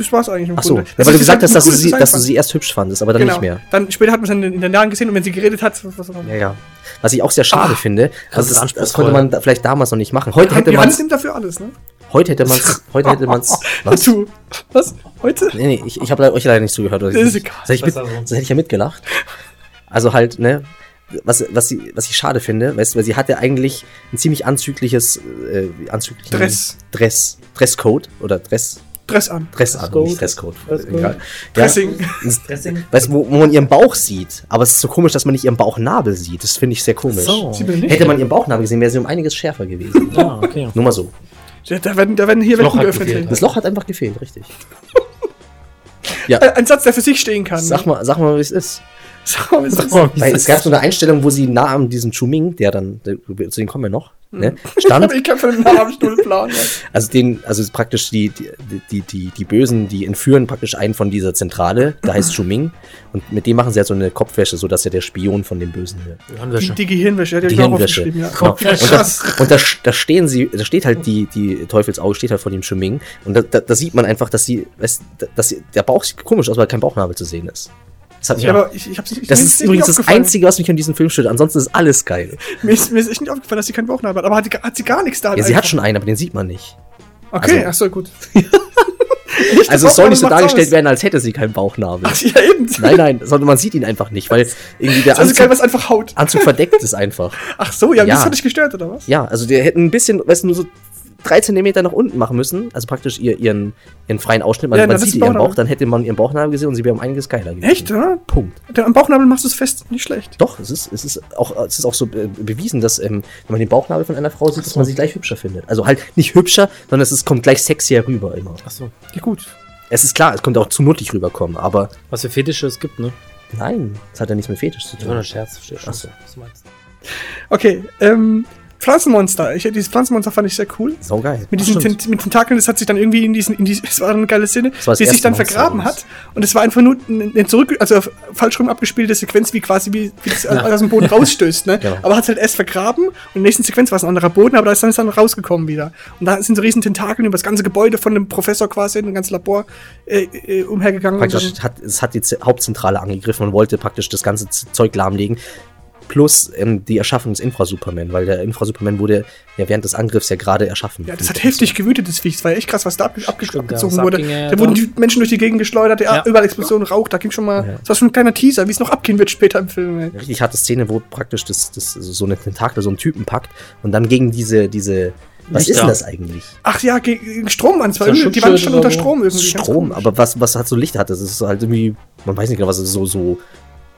Das war's eigentlich im ach so, Grunde. ja, Das weil du gesagt hast, ein dass du, sie, dass du sie erst hübsch fandest, aber dann genau. nicht mehr. Dann später hat man es in, in den Jahren gesehen und wenn sie geredet hat, was, was, was, Ja, ja. Was ich auch sehr schade finde, das also ist das, das anspruchsvoll. konnte man da vielleicht damals noch nicht machen. Heute hätte man nimmt dafür alles, ne? heute hätte man's, heute hätte man's, was? Du, was? Heute? Nee, nee, ich, ich habe euch leider nicht zugehört. Oder Das ist egal. sonst, hätte hätte ich ja mitgelacht. Also halt, ne, was, was, sie, was ich schade finde, weißt du, weil sie hatte eigentlich ein ziemlich anzügliches, äh, anzüglichen Dress. Dress, Dresscode oder Dress, Dress an. Dress an, Dresscode. nicht Dresscode. Dresscode. Egal. Dressing. Dressing. Weißt du, wo, wo man ihren Bauch sieht, aber es ist so komisch, dass man nicht ihren Bauchnabel sieht. Das finde ich sehr komisch. So. Hätte man ihren Bauchnabel gesehen, wäre sie um einiges schärfer gewesen. Ah, okay. Nur mal so. Da, da, werden, da werden hier Das Loch Welten hat geöffnet. gefehlt. Das Loch hat einfach gefehlt, richtig. Ja, Ein Satz, der für sich stehen kann. sag mal, sag mal, wie es ist. Sag mal, wie es ist. Weil es gab so eine Einstellung, wo sie nah an diesem Chuming, der dann, der, zu dem kommen wir noch, ne, stand. Aber ich von dem Namen hab ich null Plan. Ja. Also den, also praktisch die, die, die, die, die Bösen, die entführen praktisch einen von dieser Zentrale, der heißt Chuming. Und mit dem machen sie halt so eine Kopfwäsche, sodass er der Spion von den Bösen wird. Die, die Gehirnwäsche, ja, die, Die hab ich auch Hirnwäsche. aufgeschrieben, ja. Genau. Und, da, und da, da stehen sie, da steht halt die, die Teufelsauge, steht halt vor dem Chuming. Und da, da, da sieht man einfach, dass sie, weißt, dass sie, der Bauch sieht komisch aus, weil kein Bauchnabel zu sehen ist. Das, hat mich Ja, auch- ich, ich hab's nicht, das ist übrigens das. Einzige, was mich an diesem Film stört. Ansonsten ist alles geil. Mir ist, mir ist echt nicht aufgefallen, dass sie keinen Bauchnabel hat. Aber hat, hat sie gar nichts da? Ja, sie hat schon einen, aber den sieht man nicht. Okay, also- ach so, gut. Also es soll nicht so dargestellt aus. werden, als hätte sie keinen Bauchnabel. Ach, ja, eben. Nein, nein, sondern man sieht ihn einfach nicht, weil irgendwie der Also geil, Anzug, was einfach haut. Anzug verdeckt ist einfach. Ach so, ja, Ja. das hat dich gestört, oder was? Ja, also der hätte ein bisschen, weißt du, nur so drei Zentimeter nach unten machen müssen, also praktisch ihr, ihren, ihren freien Ausschnitt, man, Ja, man das sieht ihren. Bauch, dann hätte man ihren Bauchnabel gesehen und sie wäre um einiges geiler gewesen. Echt, oder? Punkt. Der, am Bauchnabel machst du es fest, nicht schlecht. Doch, es ist, es ist auch, es ist auch so äh, bewiesen, dass, ähm, wenn man den Bauchnabel von einer Frau sieht, dass man sie gleich hübscher findet. Also halt nicht hübscher, sondern es ist, kommt gleich sexier rüber immer. Achso. Ja, gut. Es ist klar, es kommt auch zu nuttig rüberkommen, aber Was für Fetische es gibt, ne? nein, das hat ja nichts mit Fetisch zu Das war tun. ein Scherz, verstehe schon. Achso. Was du meinst. Okay, ähm, Pflanzenmonster. Ich, dieses Pflanzenmonster fand ich sehr cool. Sau geil. Mit diesen stimmt. Ten mit Tentakeln, das hat sich dann irgendwie in diesen, in die, es war eine geile Szene, die sich dann Monster vergraben hat. Und es war einfach nur eine zurück, also falsch rum abgespielte Sequenz, wie quasi wie, wie das aus dem Boden rausstößt, ne? Genau. Aber hat es halt erst vergraben und in der nächsten Sequenz war es ein anderer Boden, aber da ist dann, ist dann rausgekommen wieder. Und da sind so riesen Tentakeln über das ganze Gebäude von dem Professor quasi, ein ganzes Labor, äh, äh, umhergegangen. Praktisch hat, es hat die Z- Hauptzentrale angegriffen und wollte praktisch das ganze Z- Zeug lahmlegen. Plus ähm, die Erschaffung des Infra-Superman, weil der Infra-Superman wurde ja während des Angriffs ja gerade erschaffen. ja, das hat heftig gewütet, das Viech. Das war ja echt krass, was da abge abge Stimmt, ja, abgezogen was wurde. ja, da ja, wurden die Menschen durch die Gegend geschleudert, ja, Ja. überall Explosionen, Rauch, da ging schon mal, das war schon ein kleiner Teaser, wie es noch abgehen wird später im Film. Ey. richtig harte Szene, wo praktisch das, das so eine Tentakel so einen Typen packt und dann gegen diese, diese, was Lichter. ist denn das eigentlich? Ach ja, gegen Strom an. Es war So irgendwie, die Wand stand Schutzschild unter. Strom irgendwie. Strom, aber was, was hat so Licht hat, das ist halt irgendwie, man weiß nicht genau, was es ist, so, so,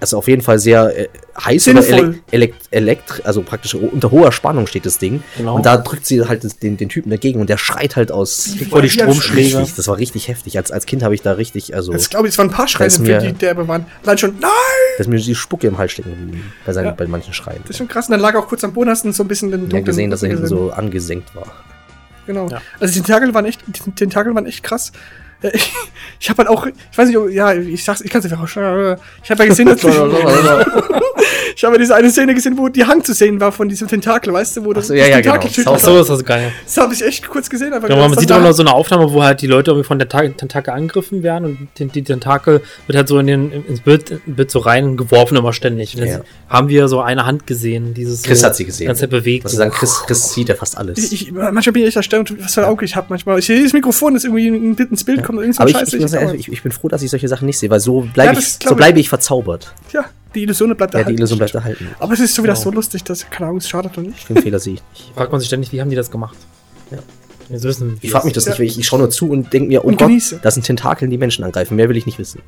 also auf jeden Fall sehr äh, heiß oder elekt, elekt, elekt, also praktisch unter hoher Spannung steht das Ding. Genau. Und da drückt sie halt das, den, den Typen dagegen und der schreit halt aus. Vor die Ja, Stromschläge. Richtig, das war richtig heftig. Als, als Kind habe ich da richtig, also, Jetzt glaube ich, es waren ein paar Schreie, für mir- die derbe waren. Allein schon, nein! da ist mir die Spucke im Hals stecken geblieben. Bei, seinen, Ja. bei manchen Schreien. Das ist schon krass. Und dann lag auch kurz am Boden, hast du so ein bisschen den Ich habe dunklen gesehen, dass er hinten so angesenkt war. Genau. Ja. Also die Tentakel waren echt, die Tentakel waren echt krass. Ich, ich habe halt auch, ich weiß nicht, ob- ja, ich sag's, ich kann es einfach auch. Ich habe ja gesehen, dass ich habe ja diese eine Szene gesehen, wo die Hand zu sehen war von diesem Tentakel, weißt du, wo das so, ja, ja, genau. Tentakelstück Sau- war. Achso, ist das geil. Das habe ich echt kurz gesehen. Aber Ja, man sieht auch noch so eine Aufnahme, wo halt die Leute irgendwie von der Ta- Tentakel angegriffen werden und die, die Tentakel wird halt so in den, ins Bild, Bild so reingeworfen immer ständig. Ja. haben wir so eine Hand gesehen, dieses Chris so hat sie gesehen. ganze Zeit bewegt. Was sagen, Chris, Chris sieht ja fast alles. Ich, ich, manchmal bin ich echt erstaunt, was für ein Auge ich habe. Manchmal, ich sehe das Mikrofon, das irgendwie ein Bild ins Bild kommt, irgend so Aber ein ich, Scheiß. ich, ich, sagen, ich, ich bin froh, dass ich solche Sachen nicht sehe, weil so bleibe Ja, ich, so ich. bleibe ich verzaubert. ja, die Illusion bleibt Ja, erhalten. die Illusion bleibt erhalten. Aber es ist schon wieder Genau. so lustig, dass, keine Ahnung, es schadet doch nicht. Den Fehler sehe ich nicht. fragt man sich ständig, wie haben die das gemacht? Ja. Jetzt wissen, Ich frage mich das Ja. nicht, weil ich, ich schaue nur zu und denke mir, oh Und Gott, genieße. das sind Tentakeln, die Menschen angreifen. Mehr will ich nicht wissen.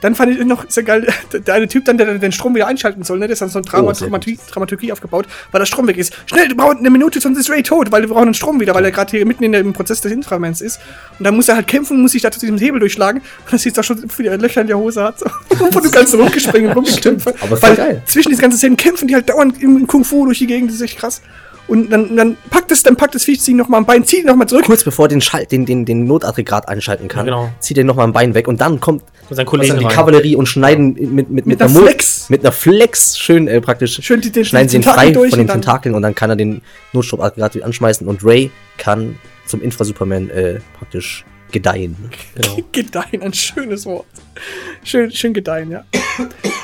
Dann fand ich noch sehr geil, der, der eine Typ dann, der den Strom wieder einschalten soll, ne? Das ist dann so ein Drama, Oh, Dramaturgie, Dramaturgie aufgebaut, weil der Strom weg ist. Schnell, wir brauchen eine Minute, sonst ist Ray tot, weil wir brauchen den Strom wieder, weil er gerade hier mitten in dem Prozess des Inframens ist. Und dann muss er halt kämpfen, muss sich da zu diesem Hebel durchschlagen. Und siehst du auch schon, wie viele Löcher in der Hose hat. So. Wo du kannst rumgespringen, rumgekämpft. aber Weil geil. zwischen diesen ganzen Szenen kämpfen die halt dauernd im Kung Fu durch die Gegend, das ist echt krass. Und dann, dann packt es, dann packt das Viech, zieht noch mal ein Bein, zieht noch mal zurück. Kurz bevor den, Schalt, den, den, den Notaggregat einschalten kann, Ja, genau. zieht er nochmal ein Bein weg und dann kommt dann die. Kavallerie und schneiden mit, mit, mit, Mit einer Mul- Flex. Mit einer Flex, schön äh, praktisch. Schön die- den- schneiden die sie ihn frei durch von den Tentakeln und dann kann er den Notstromaggregat wieder anschmeißen und Ray kann zum Infra-Superman äh, praktisch gedeihen. Genau. Gedeihen, ein schönes Wort. Schön, schön gedeihen, ja.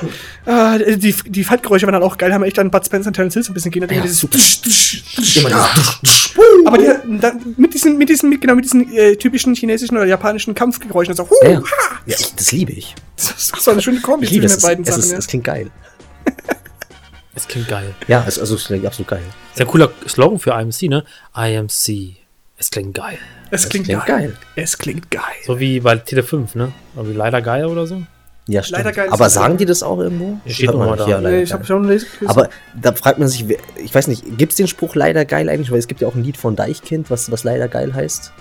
ah, die, die Fightgeräusche waren dann auch geil, haben echt an Bud Spencer und Terence Hill so ein bisschen gehen. Ja, dieses super. Immer Immer dieses Aber die, dann, mit diesen, mit diesen, mit, genau, mit diesen äh, typischen chinesischen oder japanischen Kampfgeräuschen, also, huh, Ja, ja. ich, das liebe ich. Das ist so eine schöne Kombi Ich liebe zwischen es. den beiden Es, Sachen. ist, ja. es klingt geil. Es klingt geil. Ja, es, also es klingt absolut geil. Ist ja ein cooler Slogan für IMC, ne? IMC. Es klingt geil. Es klingt, klingt geil. geil. Es klingt geil. So wie bei Tele 5, ne? Oder wie leider geil oder so. Ja, stimmt. Leider geil ist Aber sagen die das auch irgendwo? Steht nochmal nicht. da. Ja, Nee, ich habe schon gelesen. Aber da fragt man sich, ich weiß nicht, gibt es den Spruch leider geil eigentlich? Weil es gibt ja auch ein Lied von Deichkind, was, was leider geil heißt.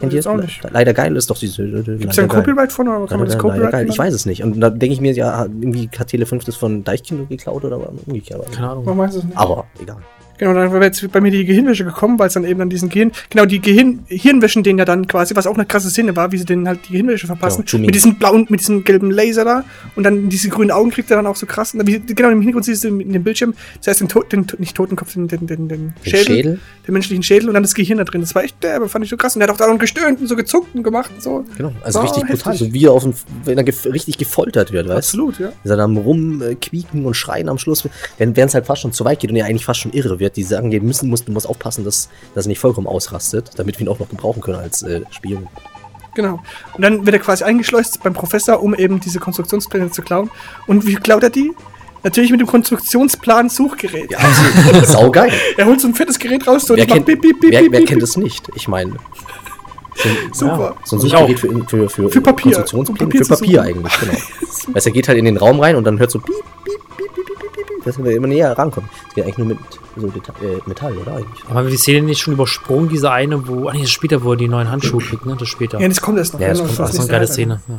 Kennt ihr das? auch nicht. Leider geil ist doch diese. Gibt es da ein Copyright von oder kann man das Copyright geil. Ich weiß es nicht. Und da denke ich mir, ja, irgendwie hat Tele 5 das von Deichkind geklaut oder umgekehrt. Keine Ahnung. Man weiß es nicht. Aber egal. Genau, dann wäre jetzt bei mir die Gehirnwäsche gekommen, weil es dann eben an diesen Gehirn, genau, die Gehirn, Hirnwäschen denen ja dann quasi, was auch eine krasse Szene war, wie sie denen halt die Gehirnwäsche verpassen, Genau, mit diesem blauen, mit diesem gelben Laser da und dann diese grünen Augen kriegt er dann auch so krass. Und dann, genau, im Hintergrund siehst du in dem Bildschirm, das heißt den, to den nicht Totenkopf, den, den, den, den Den Schädel, Schädel? den menschlichen Schädel und dann das Gehirn da drin. Das war echt derbe, fand ich so krass. Und der hat auch da dann gestöhnt und so gezuckt und gemacht und so. Genau. Also War richtig brutal. So wie er auf dem, wenn er gef richtig gefoltert wird, weißt du? Absolut, ja. Ist er dann rumquieken und schreien am Schluss. Wenn es halt fast schon zu weit geht und er eigentlich fast schon irre wird, die sagen, die müssen, musst, du musst aufpassen, dass, dass er nicht vollkommen ausrastet, damit wir ihn auch noch gebrauchen können als äh, Spion. Genau. Und dann wird er quasi eingeschleust beim Professor, um eben diese Konstruktionspläne zu klauen. Und wie klaut er die? Natürlich mit dem Konstruktionsplan-Suchgerät. Ja, absolut. Saugeil. Er holt so ein fettes Gerät raus so, Wer, und macht kennt, bip, bip, bip, wer, bip, wer kennt es nicht? Ich meine, Super. so ein Suchgerät für, für, für, Für Papier. Konstruktionspläne, Um Papier für Papier eigentlich, genau. Weißt du, er geht halt in den Raum rein und dann hört so piep, piep, piep, piep, piep, piep, piep, dass wir immer näher rankommen. Das geht eigentlich nur mit so Deta äh, Metall, oder eigentlich? Aber haben wir die Szene nicht schon übersprungen, diese eine, wo. Ah, nee, das ist später, wo er die neuen Handschuhe kriegt, ne? Das ist später. Ja, das kommt erst noch. Ja, das Genau, kommt das das ist eine geile. Szene. Ja.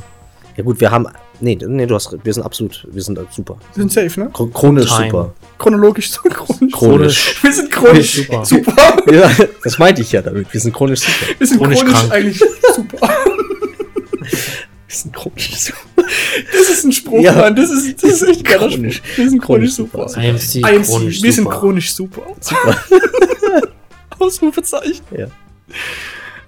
Ja gut, wir haben, nee, nee, du hast, wir sind absolut, wir sind super. Wir sind safe, ne? Chro- Chronisch Time. super. Chronologisch so chronisch. Chronisch. Wir sind chronisch Super. super. Ja, das meinte ich ja damit. Wir sind chronisch super. Wir sind Chronisch chronisch, krank. eigentlich super. Wir sind chronisch super. Das ist ein Spruch, Ja. Mann. Das ist, das ist echt geiler Chronisch. Wir sind chronisch Chronisch super. super. IMC, IMC, chronisch wir sind super. chronisch super. Super. Ausrufezeichen. Ja.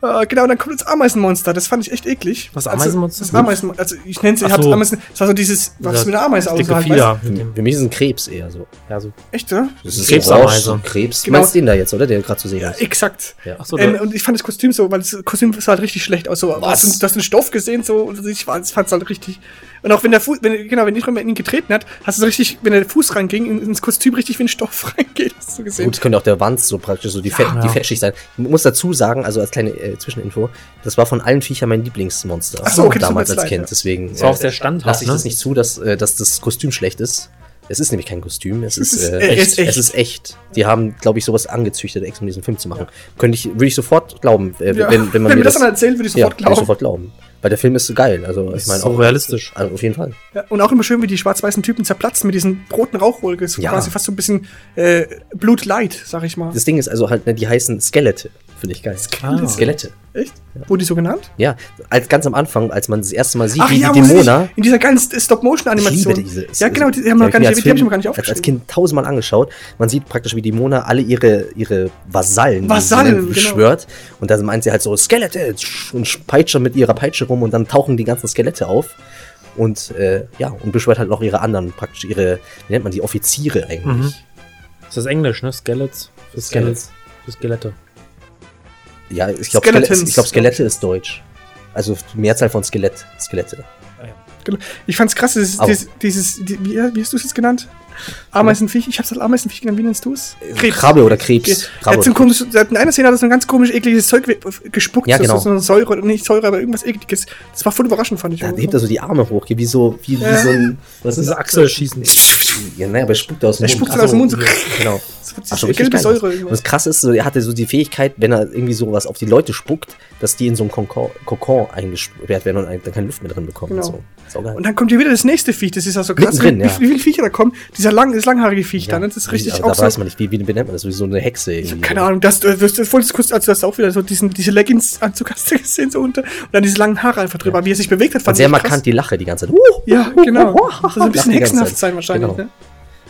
Äh, genau, dann kommt das Ameisenmonster. Das fand ich echt eklig. Was, Also, Ameisenmonster? Das Ameisenmonster. Also, ich nenne es, ich hab's so. Ameisen. Das war so dieses, was Das mit der Ameise außerhalb. Fieder. weißt Für mich ist ein Krebs eher so. ja, so. du? Echt, ja? Das ist Krebsameise. Krebs. Genau. Du meinst den da jetzt, oder? Der gerade zu sehen Ja, ist. exakt. Ja. Ach so, Ähm, und ich fand das Kostüm so, weil das Kostüm sah halt richtig schlecht aus. So, Was? Du, du hast den Stoff gesehen, so, und ich fand es halt richtig. Und auch wenn der Fuß, wenn, genau, wenn Nitrome in ihn getreten hat, hast du so richtig, wenn der Fuß reinging, in- ins Kostüm richtig wie ein Stoff reingeht, hast du gesehen. Gut, es könnte auch der Wand so praktisch so die, Fett, Ja. die Fettschicht sein. Ich muss dazu sagen, also als kleine äh, Zwischeninfo, das war von allen Viechern mein Lieblingsmonster. Ach so, okay, das damals als Kind. ja. Deswegen Das war auch sehr standhaft, lasse ich ne? das nicht zu, dass, äh, dass das Kostüm schlecht ist. Es ist nämlich kein Kostüm, es, ist, ist- äh, echt. ist echt. Es ist echt. Die haben, glaube ich, sowas angezüchtet, extra um diesen Film zu machen. Könnte ich, würde ich sofort glauben, äh, Ja. wenn, wenn man Wenn mir das dann erzählt, würde ich ja, sofort würde ich glauben. sofort glauben. Weil der Film ist so geil. Also ich meine so auch realistisch. Also auf jeden Fall. Ja, und auch immer schön, wie die schwarz-weißen Typen zerplatzen mit diesen roten Rauchwolke. So Ja. quasi fast so ein bisschen äh, Blutleid, sag ich mal. Das Ding ist also halt, ne, die heißen Skelette. Finde ich geil. Ah. Skelette. Echt? Wurden die so genannt? Ja, als ganz am Anfang, als man das erste Mal sieht, wie ja, die sich in dieser Ich Stop-Motion-Animation. liebe diese. Ja, genau, die haben wir gar ich mir nicht, als die hab ich Film- mir gar nicht als, als aufgeschrieben. Kind tausendmal angeschaut. Man sieht praktisch, wie die Mona alle ihre, ihre Vasallen, Vasallen, die genau. beschwört. Und dann meint sie halt so, Skelette! Und peitscht mit ihrer Peitsche rum und dann tauchen die ganzen Skelette auf. Und äh, ja, und beschwört halt noch ihre anderen, praktisch ihre, wie nennt man die, Offiziere eigentlich. Mhm. Ist das Englisch, ne? Skeletts. Für Skeletts. Für Skelette. Ja, ich glaube, ich glaub, Skelette ist Deutsch. Also Mehrzahl von Skelett, Skelette. Genau. Ich fand's krass, dieses, dieses, dieses die, wie, wie hast du es jetzt genannt? Ameisenviech? Ich hab's halt Ameisenviech genannt, wie nennst du es? Krabbe oder Krebs. Krabbe. so ein komisch, in einer Szene hat er so ein ganz komisch ekliges Zeug gespuckt, Ja, so- genau. so, so eine Säure, nicht Säure, aber irgendwas ekliges. Das war voll überraschend, fand ich. Da hebt er so die Arme hoch, wie so, wie, wie Ja. so ein. Was Diese Achsel schießen. Ja, naja, aber er spuckt aus dem Er Mund. spuckt Ach aus dem Mund so. Genau. Das Ach, schon richtig geil. Und das krasse ist, so, er hatte so die Fähigkeit, wenn er irgendwie sowas auf die Leute spuckt, dass die in so einen Kokon, Kokon eingesperrt werden und dann keine Luft mehr drin bekommen. Genau. So. Und dann kommt hier wieder das nächste Viech, das ist ja so krass, Mittendrin, wie, ja. wie viele Viecher da kommen. Dieser lang, das langhaarige Viech da, ne? das ist richtig aber auch da so. weiß man nicht, wie, wie benennt man das? Wie so eine Hexe irgendwie. Keine Ahnung, das, das, das, das, das kurz, also du hast auch wieder so diesen, diese Leggings-Anzug hast du gesehen, so unter, und dann diese langen Haare einfach drüber, wie er sich bewegt hat, Und fand sehr ich krass. markant die Lache die ganze Zeit. Ja, genau. Das soll ein bisschen hexenhaft sein wahrscheinlich, Genau. ne?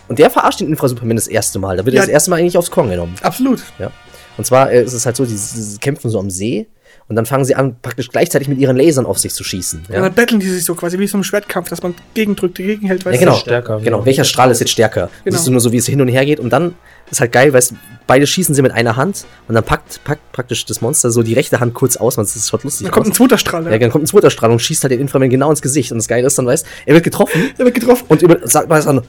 Und der verarscht den Infra-Superman das erste Mal. Da wird Ja. er das erste Mal eigentlich aufs Korn genommen. Absolut. Ja. Und zwar äh, ist es halt so, die, die kämpfen so am See und dann fangen sie an, praktisch gleichzeitig mit ihren Lasern auf sich zu schießen. Ja. Ja, dann betteln die sich so quasi wie so ein Schwertkampf, dass man gegendrückt, gegenhält, ja weißt genau. du? stärker, genau. genau. Welcher Strahl ist jetzt stärker? Genau. Siehst du nur so, wie es hin und her geht und dann ist halt geil, weißt du, beide schießen sie mit einer Hand und dann packt, packt praktisch das Monster so die rechte Hand kurz aus, man das schaut lustig Dann kommt ein zweiter Strahl, Ja, ja. dann kommt ein zweiter Strahl und schießt halt den Inframan genau ins Gesicht. Und das Geile ist dann, weißt er wird getroffen Der wird getroffen. und über, sagt man es dann,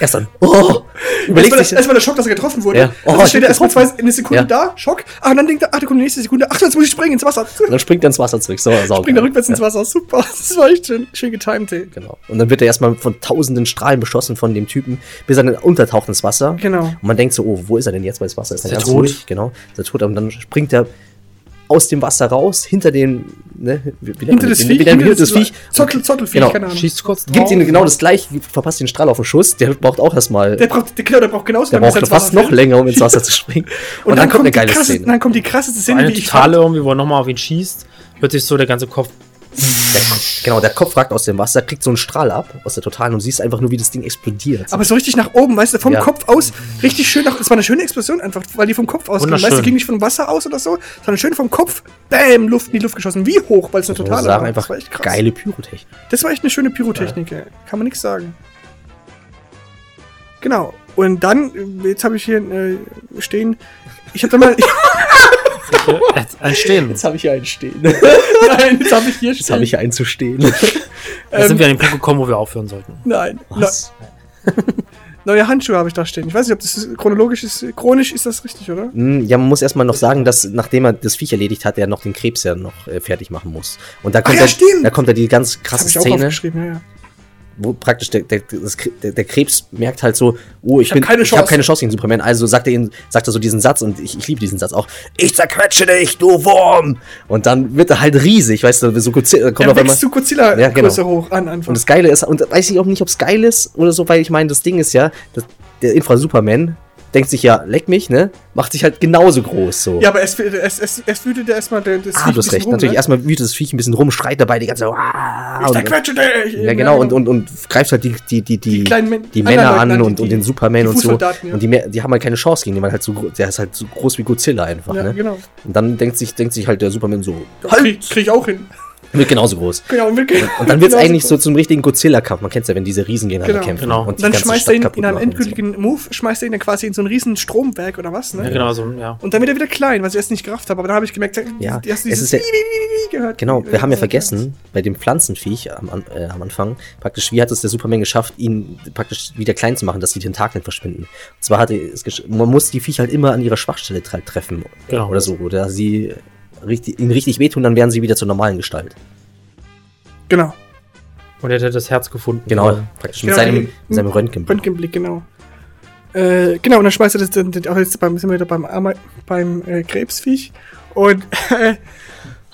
erst dann, oh, überlegt Erstmal sich, erstmal der Schock, dass er getroffen wurde. Ja. Oh, dann ich steht er erstmal zwei, eine Sekunde Ja. da, Schock. Ah, und dann denkt er, ach, da kommt die nächste Sekunde. Ach, jetzt muss ich springen ins Wasser. und dann springt er ins Wasser zurück. So, saugeil. Springt er rückwärts ins Wasser. Super. Das war echt schön, schön getimed, ey. Genau. Und dann wird er erstmal von tausenden Strahlen beschossen von dem Typen, bis er dann untertaucht ins Wasser. Genau. Und man denkt so, oh, wo ist er denn jetzt? Weil das Wasser ist, dann er ganz tot? ruhig. Genau, ist er tot. Und dann springt er aus dem Wasser raus, hinter den, ne, wie, wie nennt Hinter das Viech. man das Viech. Zottel, Zottelviech, Genau. keine Ahnung. Schießt kurz drauf. Gibt ihm genau das gleiche, verpasst den Strahl auf den Schuss. Der braucht auch erstmal, Der der, braucht, der, genau, der braucht genauso lange, bis er braucht fast noch länger, um ins Wasser zu springen. Und, dann, kommt eine geile die krasse, Szene. Dann kommt die krasseste Szene, eine wie ich totale irgendwie, wo er nochmal auf ihn schießt, hört sich so der ganze Kopf. Der, genau, der Kopf ragt aus dem Wasser, kriegt so einen Strahl ab aus der Totalen und siehst einfach nur, wie das Ding explodiert. Aber so richtig nach oben, weißt du, vom Ja. Kopf aus, richtig schön nach, es war eine schöne Explosion einfach, weil die vom Kopf aus ging. Wunderschön. Weißt du, ging nicht vom Wasser aus oder so, sondern schön vom Kopf, bam, Luft in die Luft geschossen. Wie hoch, weil es eine man totale sagen, war. einfach das war echt krass. geile Pyrotechnik. Das war echt eine schöne Pyrotechnik, ey. kann man nichts sagen. Genau. Und dann, jetzt habe ich hier äh, stehen, ich habe da mal, Ein Stehen. Jetzt habe ich hier einen stehen. nein, jetzt habe ich hier Jetzt habe ich hier einen zu stehen. Jetzt sind wir an den Punkt gekommen, wo wir aufhören sollten. Nein, Was? Neue Handschuhe habe ich da stehen. Ich weiß nicht, ob das chronologisch ist. Chronisch ist das richtig, oder? Hm, Ja, man muss erstmal noch sagen, dass nachdem er das Viech erledigt hat, er noch den Krebs ja noch äh, fertig machen muss. Und da kommt, ja, er, stimmt! da kommt er die ganz krasse Szene, ja, ja. Wo praktisch der, der, das, der, der Krebs merkt halt so, oh, ich, hab keine ich habe Chance. keine Chance gegen Superman. Also sagt er ihn, sagt er so diesen Satz und ich, ich liebe diesen Satz auch. Ich zerquetsche dich, du Wurm! Und dann wird er halt riesig, weißt du, so kurz, kommt Er auf einmal. zu Godzilla Ja, genau. größer hoch an Anfang. Und das Geile ist, und weiß ich auch nicht, ob es geil ist oder so, weil ich meine, das Ding ist ja, dass der Infra-Superman denkt sich ja, leck mich, ne? Macht sich halt genauso groß so. ja, aber es, es, es, es wütet ja erstmal den- das Ah, Viech du hast recht. rum, Natürlich, ne? erstmal wütet das Viech ein bisschen rum, schreit dabei die ganze Zeit. "Ah", Ich und- zerquetsche dich! Ja, genau, und, und, und greift halt die, die, die, die, Die die Männer an und, und den Superman und so. Ja. Und die, mehr- die haben halt keine Chance gegen den, weil halt so, der ist halt so groß wie Godzilla einfach, Ja, ne? genau. Und dann denkt sich, denkt sich halt der Superman so, Krieg, krieg ich auch hin. wird genauso groß. Genau, und, Und dann wird's eigentlich so zum richtigen Godzilla-Kampf. Man kennt's ja, wenn diese Riesen gegeneinander Genau. kämpfen. Genau. Und Dann ganze schmeißt er ihn in einem und so. endgültigen Move, schmeißt er ihn dann quasi in so ein riesen Stromwerk oder was, ne? Ja, genau, so, ja. Und dann wird er wieder klein, was ich erst nicht gerafft habe. Aber dann habe ich gemerkt, Ja, hast du es dieses ist ja- Wie, wie, wie, wie gehört. Genau, wir haben ja vergessen, bei dem Pflanzenviech am, äh, am Anfang, praktisch, wie hat es der Superman geschafft, ihn praktisch wieder klein zu machen, dass die Tentakeln verschwinden. Und zwar hat er es gesch- man muss die Viecher halt immer an ihrer Schwachstelle tre- treffen. Genau. Oder so. Oder sie richtig, ihnen richtig wehtun, dann werden sie wieder zur normalen Gestalt. Genau. Und er hätte das Herz gefunden. Genau, praktisch mit Genau, seinem, die- mit seinem Röntgen. Röntgenblick, genau. Äh, genau, und dann schmeißt er das dann, auch jetzt beim, sind wir wieder beim, Ame- beim äh, Krebsviech. Und äh,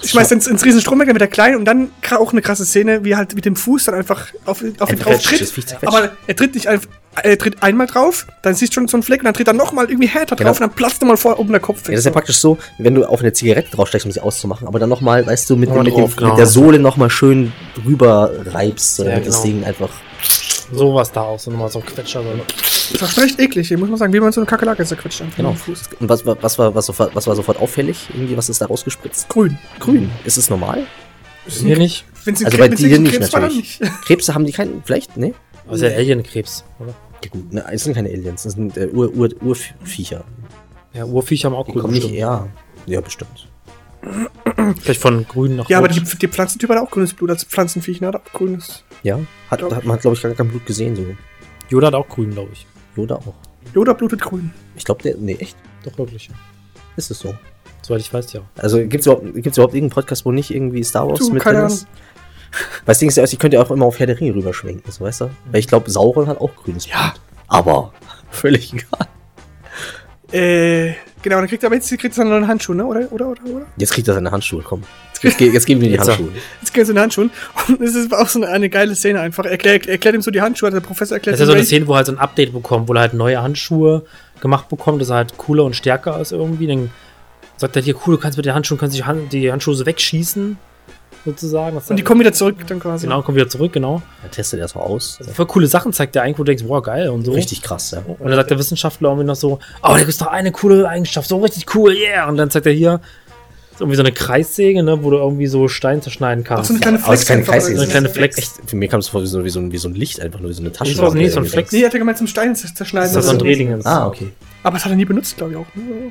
schmeißt ins, ins Riesenstromwerk, dann wird er klein und dann auch eine krasse Szene, wie er halt mit dem Fuß dann einfach auf, auf ihn drauf tritt. Aber er tritt nicht einfach, er tritt einmal drauf, dann siehst du schon so einen Fleck und dann tritt er nochmal irgendwie härter Genau. drauf und dann platzt nochmal vor oben der Kopf. Ja, das ist ja praktisch so, wenn du auf eine Zigarette draufsteckst, um sie auszumachen, aber dann nochmal, weißt du, mit, mit, dem, drauf, genau. mit der Sohle nochmal schön drüber reibst, damit Ja, das genau. Ding einfach. Sowas da aus und nochmal so ein Quetscher. So. Das war schon echt eklig, hier muss man sagen, wie man so eine Kakerlake zerquetscht einfach Genau. dem Fuß. Und was, war- was, war, was, sofort, was war sofort auffällig? Irgendwie, was ist da rausgespritzt? Grün. Grün. Ist es normal? Hier nicht. Wenn sie Also bei dir nicht natürlich. Krebse haben die keinen, vielleicht? Nee? Aber ist ja Alienkrebs, oder? Ja gut, ne, es sind keine Aliens, das sind äh, Ur, Ur, Urviecher. Ja, Urviecher haben auch Die grün. nicht, ja. Ja, bestimmt. Vielleicht von grün nach Ja, aber rot. die, die Pflanzentyp hat auch grünes Blut, als Pflanzenviech, ne? Hat auch grünes. Ja. Hat, hat man, glaube ich, gar kein Blut gesehen, so. Yoda hat auch grün, glaube ich. Yoda auch. Yoda blutet grün. Ich glaube, der, nee, echt? Doch wirklich. Ist es so? Soweit ich weiß, ja. Also gibt's überhaupt, gibt's überhaupt irgendeinen Podcast, wo nicht irgendwie Star Wars Du, mit keine drin ist? Weil das Ding ist ja, ich könnte ja auch immer auf Herr der Ringe rüberschwenken, so weißt du? Weil ich glaube, Sauron hat auch grünes Ja. Blut. Aber völlig egal. Äh, genau, dann kriegt er aber jetzt kriegt er dann noch einen Handschuh, ne? Oder, oder, oder, oder? Jetzt kriegt er seine Handschuhe, komm. Jetzt, jetzt geben wir ihm die Jetzt, Handschuhe. Jetzt kriegt er seine Handschuhe. Und es ist auch so eine, eine geile Szene einfach. Er erklärt, erklärt ihm so die Handschuhe, der Professor erklärt Das ist ja so eine Szene, wo er halt so ein Update bekommt, wo er halt neue Handschuhe gemacht bekommt, dass er halt cooler und stärker ist irgendwie. Dann sagt er hier, cool, du kannst mit den Handschuhen, kannst die, Hand, die Handschuhe so wegschießen, sozusagen. Das und die kommen wieder zurück dann quasi. Genau, kommen wieder zurück, genau. Er testet erst mal aus. Also voll coole Sachen zeigt der eigentlich, wo du denkst, boah, geil und so. Richtig krass, ja. Und dann sagt der Wissenschaftler irgendwie noch so, oh, da gibt's doch eine coole Eigenschaft, so richtig cool, yeah. Und dann zeigt er hier so irgendwie so eine Kreissäge, ne, wo du irgendwie so Stein zerschneiden kannst. so eine kleine es ist keine Kreissäge, so eine kleine Flex. Echt, für mich kam es vor wie so, wie, so ein, wie so ein Licht, einfach nur wie so eine Tasche. Nee, so- nee, so ein Flex. Nee, er hat ja gemeint zum Stein zer- zerschneiden. Das ist so ein Drehling. Ah, okay. Aber das hat er nie benutzt, glaube ich auch. Ne?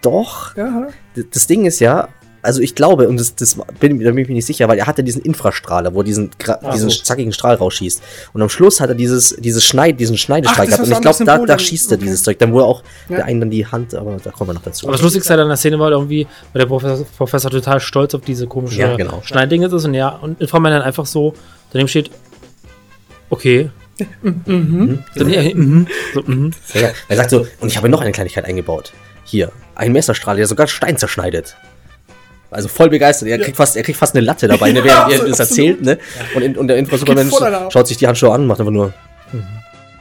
Doch, Ja, das Ding ist ja, also ich glaube, und das, das bin, da bin ich mir nicht sicher, weil er hatte diesen Infrastrahler, wo er diesen, gra- Ach diesen so. zackigen Strahl rausschießt. Und am Schluss hat er dieses, dieses Schneid, diesen Schneidestrahl gehabt. Und so ich glaube, da, da schießt er Okay. dieses Zeug. Dann wurde auch Ja. der einen dann die Hand, aber da kommen wir noch dazu. Aber das Lustigste an der Szene war irgendwie, weil der Professor, Professor total stolz auf diese komische Ja, genau. Schneiddinge ist und ja, und Inframan dann einfach so, daneben steht, okay. Mhm. So, mhm. so, mhm. Ja, er sagt so, und ich habe noch eine Kleinigkeit eingebaut. Hier, ein Messerstrahl, der sogar Stein zerschneidet. Also voll begeistert. Er, kriegt, fast, er kriegt fast eine Latte dabei, ne, während er absolut, das erzählt. Ne? Und, in, und der ab. schaut sich die Handschuhe an und macht einfach nur.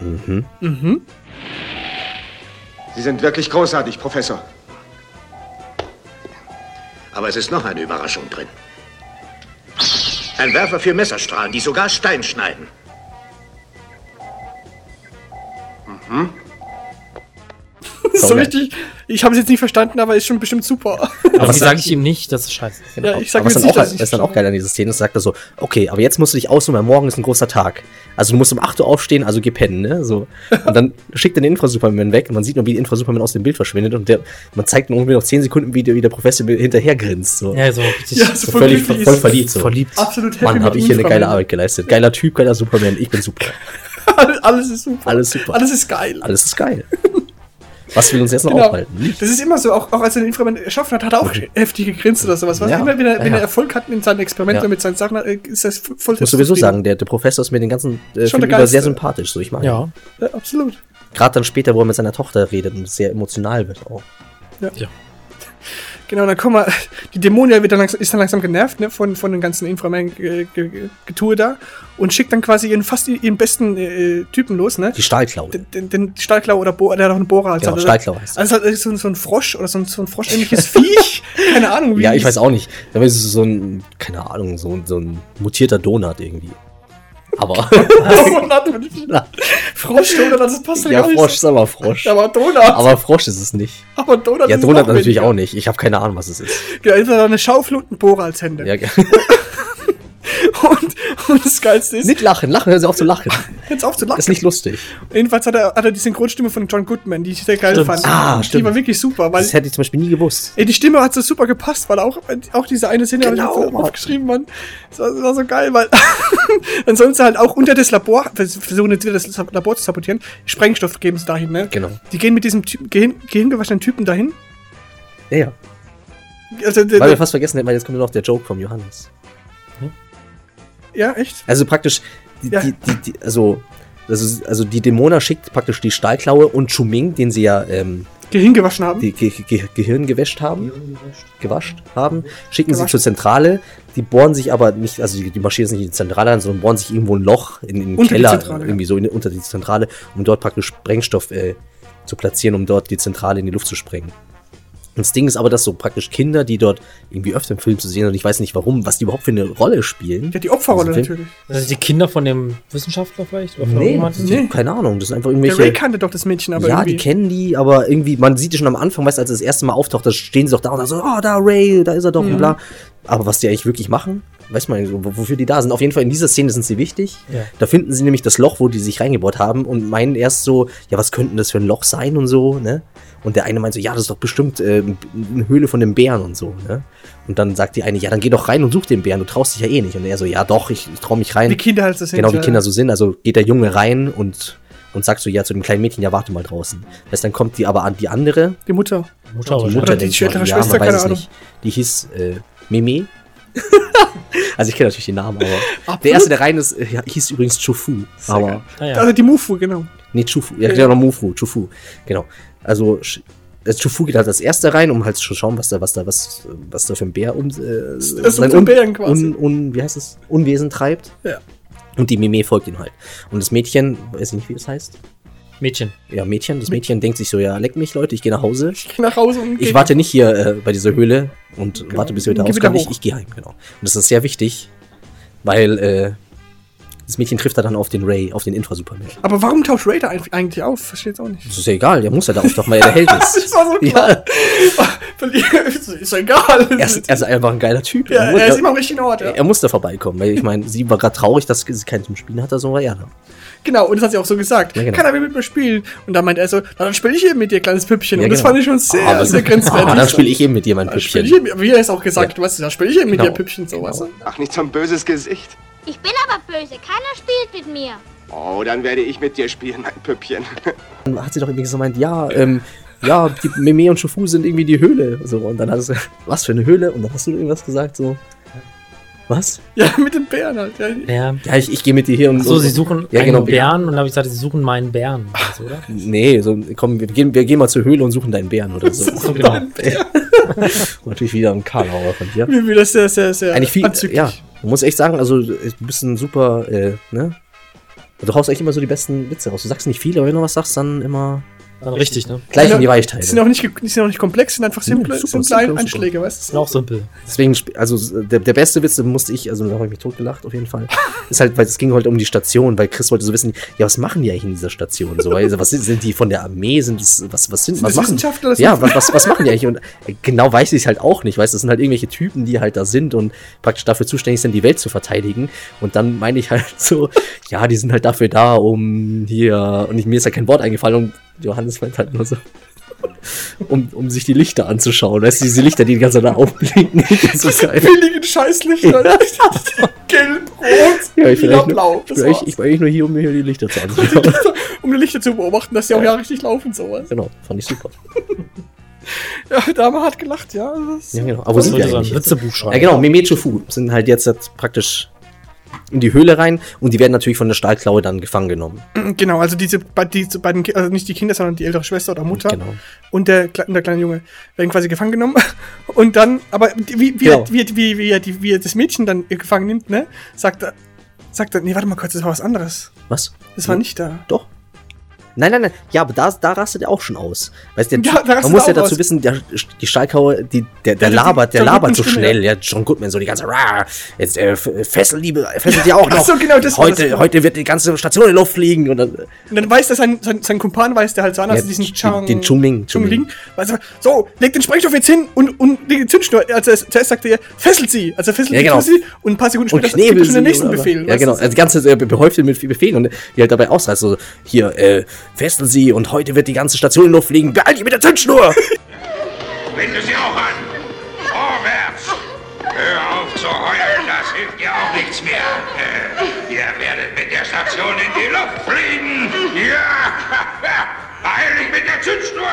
Mhm. Mhm. Sie sind wirklich großartig, Professor. Aber es ist noch eine Überraschung drin. Ein Werfer für Messerstrahlen, die sogar Stein schneiden. so richtig. Ich habe es jetzt nicht verstanden, aber ist schon bestimmt super. Aber was die sage ich ihm nicht, dass es scheiße ist. Genau. Ja, ich sag aber was jetzt dann, nicht, auch, dass ich was dann auch geil an dieser Szene ist, sagt er so, okay, aber jetzt musst du dich ausruhen, weil morgen ist ein großer Tag. Also du musst um 8 Uhr aufstehen, also geh pennen, ne? So. Und dann schickt er den Infra-Superman weg und man sieht nur, wie der Infra-Superman aus dem Bild verschwindet und der, man zeigt nur irgendwie noch 10 Sekunden, wie der, wie der Professor hinterher grinst. So. Ja, so richtig Ja, so so voll völlig glücklich voll ist. verliebt. So. verliebt. Absolut happy Mann, habe ich hier eine geile Arbeit geleistet. Geiler Typ, geiler Superman, ich bin super. alles, alles ist super. Alles super. Alles ist geil. Alles ist geil. Was will uns jetzt noch Genau. aufhalten? Das ist immer so, auch, auch als er den Inframan erschaffen hat, hat er auch heftig gegrinst oder sowas. Was Ja. immer, wenn er, wenn Ja, er ja. Erfolg hat in seinen Experimenten Ja. mit seinen Sachen, äh, ist das voll Ich muss sowieso sagen, der, der Professor ist mir den ganzen äh, Schon Film der über sehr sympathisch. So, ich mag ihn. Ja. Ja, absolut. Gerade dann später, wo er mit seiner Tochter redet und sehr emotional wird auch. Genau, dann kommen wir, die Dämonia wird dann langsam, ist dann langsam genervt, ne, von, von den ganzen Inframan-Getue da und schickt dann quasi ihren, fast ihren besten äh, Typen los, ne? Die Stahlklaue. Den, den, Stahlklau oder Bohrer, der hat auch einen Bohrer als Genau, also, Stahlklaue heißt Also so, ein- so ein Frosch oder so ein, so ein froschähnliches Viech. Keine Ahnung, Ja, ich es- weiß auch nicht. Es ist so ein, keine Ahnung, so, so ein mutierter Donut irgendwie. Aber. Frosch, Donut, das passt ja ja, nicht. Frosch ist aber Frosch. Aber Donut. Aber Frosch ist es nicht. aber Donut Ja, ist Donut noch natürlich auch nicht. Ich habe keine Ahnung, was es ist. Ja, ist eine Schaufel und ein Bohrer als Hände. Ja, Und, und das Geilste ist, nicht lachen, lachen, hören Sie auf zu lachen. jetzt auf zu lachen. Das ist nicht lustig. Jedenfalls hat er, hat er die Synchronstimme von John Goodman, die ich sehr geil Stimmt. fand. Ah, Die stimmt. war wirklich super, weil Das hätte ich zum Beispiel nie gewusst. ey, die Stimme hat so super gepasst, weil auch, auch diese eine Szene Genau, hab ich jetzt Mann. aufgeschrieben, Mann. Das war, das war so geil, weil dann sollen sie halt auch unter das Labor, vers- versuchen jetzt wieder das Labor zu sabotieren, Sprengstoff geben sie dahin, ne? Genau. Die gehen mit diesem Typ, gehen, gehingewaschenen Typen dahin. Ja, ja. Also, Weil wir fast vergessen hätten, weil jetzt kommt noch der Joke vom Johannes. Ja, echt? Also praktisch, die, Ja. die, die, die, also, also, also die Dämona schickt praktisch die Stahlklaue und Chuming, den sie ja ähm, Gehingewaschen haben. die Ge Ge Gehirn gewäscht haben, gewascht haben, schicken sie Gewaschen. zur Zentrale. Die bohren sich aber nicht, also die, die marschieren sich nicht in die Zentrale an, sondern bohren sich irgendwo ein Loch in, in den Unter die Keller, Zentrale, irgendwie so in, unter die Zentrale, um dort praktisch Sprengstoff äh, zu platzieren, um dort die Zentrale in die Luft zu sprengen. Und das Ding ist aber, dass so praktisch Kinder, die dort irgendwie öfter im Film zu sehen sind, und ich weiß nicht warum, was die überhaupt für eine Rolle spielen. Ja, die Opferrolle Also natürlich. Das sind die Kinder von dem Wissenschaftler vielleicht? Oder von Nee, die, keine Ahnung, das sind einfach Der irgendwelche. Ray kannte doch das Mädchen, aber ja, irgendwie. die kennen die, aber irgendwie, man sieht die schon am Anfang, weißt du, als das erste Mal auftaucht, da stehen sie doch da und sagen so, oh, da Ray, da ist er doch Mhm. und bla. Aber was die eigentlich wirklich machen, weiß man so, wofür die da sind. Auf jeden Fall in dieser Szene sind sie wichtig. Ja. Da finden sie nämlich das Loch, wo die sich reingebohrt haben und meinen erst so, ja, was könnte das für ein Loch sein und so, ne? Und der eine meint so, ja, das ist doch bestimmt äh, eine Höhle von dem Bären und so, ne? Und dann sagt die eine, ja, dann geh doch rein und such den Bären, du traust dich ja eh nicht. Und er so, ja, doch, ich, ich trau mich rein. Wie Kinder halt das sind. Genau wie. Kinder so sind. Also geht der Junge rein und, und sagt so, ja, zu dem kleinen Mädchen, ja, warte mal draußen. Weißt, dann kommt die aber an die andere, Die Mutter. Mutter die. Mutter, Oder die ich mal. ältere ja, Schwester, man weiß es nicht. Die hieß äh, Meme. also ich kenne natürlich den Namen, aber Absolut. der erste, der rein ist, äh, ja, hieß übrigens Chufu. Sehr Aber. Ah, ja. Also die Mufu, genau. nee, Chufu, ja, Ja. genau, Mufu, Chufu, genau. Also, äh, Chufu geht halt als erster rein, um halt zu schauen, was da, was da, was, was da für ein Bär um, äh, sein so ein Un- Bären quasi. Un, un, wie heißt es? Unwesen treibt. Ja. Und die Meme folgt ihm halt. Und das Mädchen, weiß ich nicht, wie es heißt. Mädchen. Ja, Mädchen. Das Mädchen denkt sich so, ja, leck mich, Leute, ich gehe nach Hause. Ich geh nach Hause und Ich warte nicht hier äh, bei dieser Höhle und Genau. warte, bis wieder Geh wieder rauskommen. Ich, ich gehe heim, genau. Und das ist sehr wichtig, weil äh, das Mädchen trifft da dann auf den Ray, auf den Infrasuperman. Aber warum taucht Raider ein- eigentlich auf? Verstehe jetzt auch nicht. Das ist ja egal, der muss ja da auftauchen, weil er der Held Das ist. war so klar. Ja, ist doch egal. er ist, er ist einfach ein geiler Typ. ja, er, muss, er ist er, immer am richtigen Ort. Ja. er muss da vorbeikommen, weil ich meine, sie war gerade traurig, dass sie keinen zum Spielen hatte, so war er da. Genau, und das hat sie auch so gesagt. Ja, genau. Kann er mit mir spielen? Und dann meint er so, na, dann spiele ich eben mit dir, kleines Püppchen. Ja, und das genau. fand ich schon sehr, aber sehr grenzwertig. Ah, dann spiele ich eben mit dir mein Püppchen. ich eben, wie er es auch gesagt, du weißt, dann spiele ich eben mit Genau. dir Püppchen, so weißt du? Ach, nicht so ein böses Gesicht. Ich bin aber böse. Keiner spielt mit mir. Oh, dann werde ich mit dir spielen, mein Püppchen. Dann hat sie doch irgendwie so gemeint, ja, ähm, ja, die Meme und Shufu sind irgendwie die Höhle. So, und dann hast du, was für eine Höhle? Und dann hast du irgendwas gesagt, so. Was? Ja, mit den Bären halt. Ja. Ja. Ja, ich, ich gehe mit dir hier und So, sie suchen Ja, einen genau. Bären und dann habe ich gesagt, sie suchen meinen Bären. Also, oder? Nee, so, komm, wir gehen, wir gehen mal zur Höhle und suchen deinen Bären oder so. So, genau. Natürlich wieder ein Karlauer von dir. Wie das sehr, sehr, sehr Eigentlich viel, anzüglich. ja, man muss echt sagen, also, du bist ein super, äh, ne? Du haust echt immer so die besten Witze raus. Du sagst nicht viel, aber wenn du was sagst, dann immer Dann richtig, ne? gleich Ja, in die Weichteile. Die sind auch nicht, die sind auch nicht komplex, sind einfach simple, super, simple super. Einschläge, weißt Ist du? auch simpel. Deswegen, also der, der beste Witz, den musste ich, also da habe ich mich totgelacht auf jeden Fall, ist halt, weil es ging halt um die Station, weil Chris wollte so wissen, ja, was machen die eigentlich in dieser Station? So, also, was sind, sind die von der Armee? Sind das, was, was sind, Sind was das machen Wissenschaftler? Ja, sind- was, was, was machen die eigentlich? Und äh, genau weiß ich es halt auch nicht, weißt du, das sind halt irgendwelche Typen, die halt da sind und praktisch dafür zuständig sind, die Welt zu verteidigen. Und dann meine ich halt so, ja, die sind halt dafür da, um hier, und ich, mir ist halt kein Wort eingefallen und Johannes meint halt nur so, um, um sich die Lichter anzuschauen. Weißt du, diese Lichter, die die ganze Zeit da aufblinken. Das ist geil. Billigen Scheißlichter. Gelb, rot, Ja, ich bin, eigentlich nur, blau. ich, ich bin eigentlich nur hier, um mir hier die Lichter zu anzuschauen. um die Lichter zu beobachten, dass die auch ja richtig laufen, sowas. genau, fand ich super. Ja, da haben wir hart gelacht, ja. Das Ja, genau. Aber wo sind Sollte so ein eigentlich? Witzebuch schreiben. Ja, genau, Mimechu Fu sind halt jetzt praktisch in die Höhle rein und die werden natürlich von der Stahlklaue dann gefangen genommen. Genau, also diese bei, die, bei den, Ki- also nicht die Kinder, sondern die ältere Schwester oder Mutter Genau. und der, der kleine Junge werden quasi gefangen genommen. Und dann, aber wie, wie, Genau. er, wie, wie, wie, die, wie er das Mädchen dann gefangen nimmt, ne, sagt er, sagt er, nee, warte mal kurz, das war was anderes. Was? Das war nicht da. Doch. Nein, nein, nein. Ja, aber da, da rastet er auch schon aus. Weißt du, der Ja, man muss ja dazu aus. wissen, der, die Stahlkaue, die, der, der die- labert, der John labert so Goodman schnell. Ja, John Goodman, so die ganze, "Rah, jetzt äh, f- fesselt die, fesselt die auch Ach noch. so, genau, das heute, das. heute wird die ganze Station in die Luft fliegen und dann, Und dann weiß der, sein, sein, sein Kumpan weiß der halt so an, also Ja, diesen Chang, den Chungming, Chungling. Weiß er, so, leg den Sprengstoff jetzt hin und, und leg die Zündschnur. Also erst- zuerst sagte er, fesselt sie. Also fesselt Ja, genau. sie und ein paar Sekunden und später gibt schon den nächsten Befehl. Ja, genau. Also die ganze äh, behäuft mit Befehlen und die halt dabei ausreißt, so, hier, äh, fesseln sie und heute wird die ganze Station in Luft fliegen. Beeilt dich mit der Zündschnur! Binde sie auch an! Vorwärts! Hör auf zu heulen, das hilft dir auch nichts mehr. Äh, ihr werdet mit der Station in die Luft fliegen! Ja! Beeil dich mit der Zündschnur!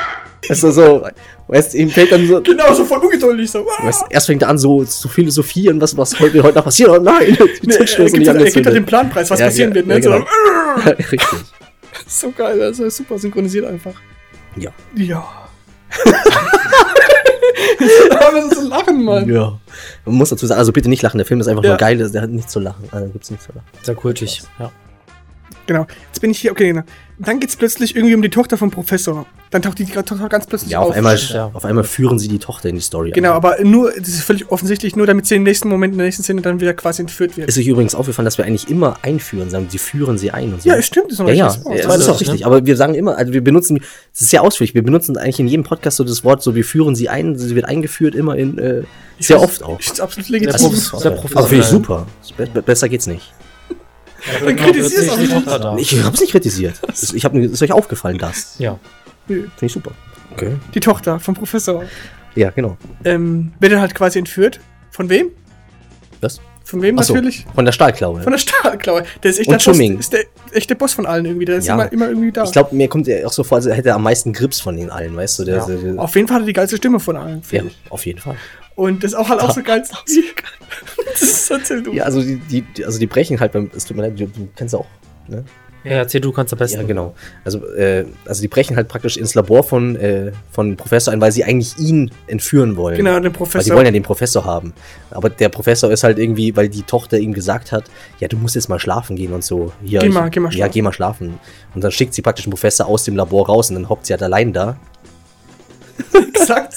Weißt du, so, weißt du, ihm fällt dann so, Genau, so voll ungeduldig. So. weißt, du, erst fängt er an, so zu philosophieren, was, was heute, heute noch passiert. Oh nein, die Nee, er, Zündschnur ist gibt, nicht er gibt halt den angezündet. Planpreis, was Ja, passieren ja, wird. Ne? ja, so, genau. Richtig. so geil, also super synchronisiert einfach. Ja. Ja. Aber das ist so lachen, Mann. Ja. Man muss dazu sagen, also bitte nicht lachen, der Film ist einfach Ja. nur geil, der hat nichts zu lachen. Also gibt's nichts zu lachen. Sehr kultig. Ja. Genau. Jetzt bin ich hier, okay, genau. Dann geht's plötzlich irgendwie um die Tochter vom Professor. Dann taucht die Tochter ganz plötzlich Ja, auf auf. einmal, Ja. auf einmal führen sie die Tochter in die Story. Genau, ein. aber nur, das ist völlig offensichtlich, nur damit sie im nächsten Moment, in der nächsten Szene dann wieder quasi entführt wird. Ist euch übrigens aufgefallen, dass wir eigentlich immer einführen sagen, sie führen sie ein und so. ja, es stimmt, das ist noch Ja, ja, richtig. ja, Das das ist das, auch richtig. ne? Aber wir sagen immer, also wir benutzen, das ist sehr ausführlich, wir benutzen eigentlich in jedem Podcast so das Wort, so wir führen sie ein, sie wird eingeführt immer in, äh, sehr oft auch. Ist absolut legitim. profes- sehr Aber finde ich super. Be be besser geht's nicht. Dann kritisierst du auch die nicht. Ich hab's nicht kritisiert. Ich hab, ist euch aufgefallen, das. Ja. Finde ich super. Okay. Die Tochter vom Professor. Ja, genau. Ähm, wird dann halt quasi entführt. Von wem? Was? Von wem so, natürlich? Von der Stahlklaue. Von der Stahlklaue. Der ist echt Und der Boss, ist der echte Boss von allen irgendwie. Der ist Ja. immer, immer irgendwie da. Ich glaube, mir kommt er auch so vor, als hätte er am meisten Grips von den allen, weißt du? Der, Ja. der, der, Auf jeden Fall hat er die geilste Stimme von allen. ja, ich. auf jeden Fall. Und das ist auch halt auch so geil. Das ist erzähl du. Ja, also die, die, also die brechen halt beim, es tut mir leid, du, du kennst auch, ne? Ja, erzähl, du kannst am besten. Ja, genau. Also, äh, also die brechen halt praktisch ins Labor von, äh, von Professor ein, weil sie eigentlich ihn entführen wollen. Genau, den Weil sie Professor. wollen ja den Professor haben. Aber der Professor ist halt irgendwie, weil die Tochter ihm gesagt hat, ja, du musst jetzt mal schlafen gehen und so. Hier, Geh ich- mal, geh mal Ja, schlafen. geh mal schlafen. Und dann schickt sie praktisch den Professor aus dem Labor raus und dann hockt sie halt allein da. Exakt.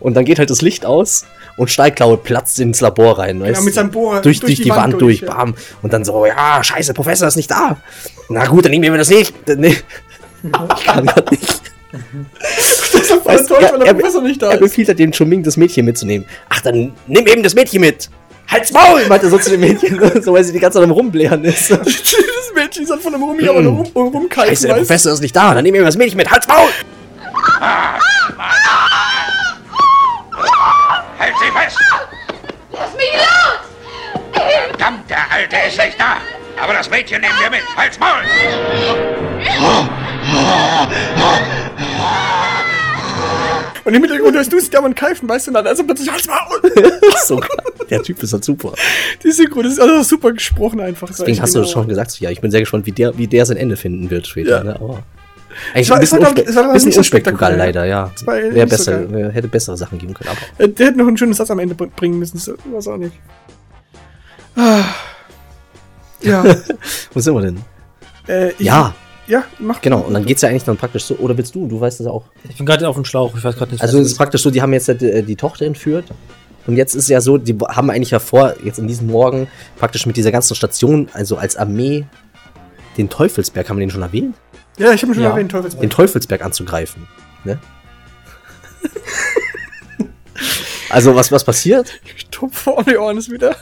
Und dann geht halt das Licht aus und Stahlklaue platzt ins Labor rein. Genau, mit seinem Bohrer durch, durch, die, Wand, durch, ja. bam. Und dann so, ja, scheiße, Professor ist nicht da. Na gut, dann nehmen wir das nicht. Nee. Ich kann grad nicht. Das ist voll Weißt enttäuscht, er- weil der er- Professor nicht da Er ist. befiehlt halt dem Chuming, das Mädchen mitzunehmen. Ach, dann nimm eben das Mädchen mit. Halt's Maul, meinte er so zu dem Mädchen, so weil sie die ganze Zeit am Rumblären ist. das Mädchen ist halt von einem Rum hier aber nur rum, rumkalten, Scheiße, der weißt? Professor ist nicht da, dann nimm eben das Mädchen mit. Halt's Maul! Halt sie fest! Lass mich los! Verdammt, der Alte ist nicht da! Aber das Mädchen nehmen wir mit! Halt's Maul! Und im Hintergrund hörst du Sterben und Keifen, weißt du, dann also plötzlich halt's Maul. so, der Typ ist halt super. Die Synchro, das ist also super gesprochen einfach. War Deswegen hast du genau. schon gesagt, ja, ich bin sehr gespannt, wie der, wie der sein Ende finden wird später. Ja. Ne? Aber eigentlich war- ein bisschen, es war, es war, bisschen so spektakulär. leider, ja. Es war Wäre so besser, wär- hätte bessere Sachen geben können. Aber Äh, Der hätte noch einen schönen Satz am Ende br- bringen müssen. Das weiß auch nicht. Ah. Ja. wo sind wir denn? äh, ich- Ja, Ja, mach. genau. Und dann geht's ja eigentlich dann praktisch so, oder willst du? Du weißt das auch. Ich bin gerade auf dem Schlauch, ich weiß gerade nicht. Also es ist praktisch so, die haben jetzt ja die, die Tochter entführt. Und jetzt ist ja so, die haben eigentlich ja vor, jetzt in diesem Morgen, praktisch mit dieser ganzen Station, also als Armee, den Teufelsberg, haben wir den schon erwähnt? Ja, ich habe schon Ja. erwähnt, Teufelsberg. Den Teufelsberg anzugreifen. Ne? also was, was passiert? Top vor die Ohren ist wieder.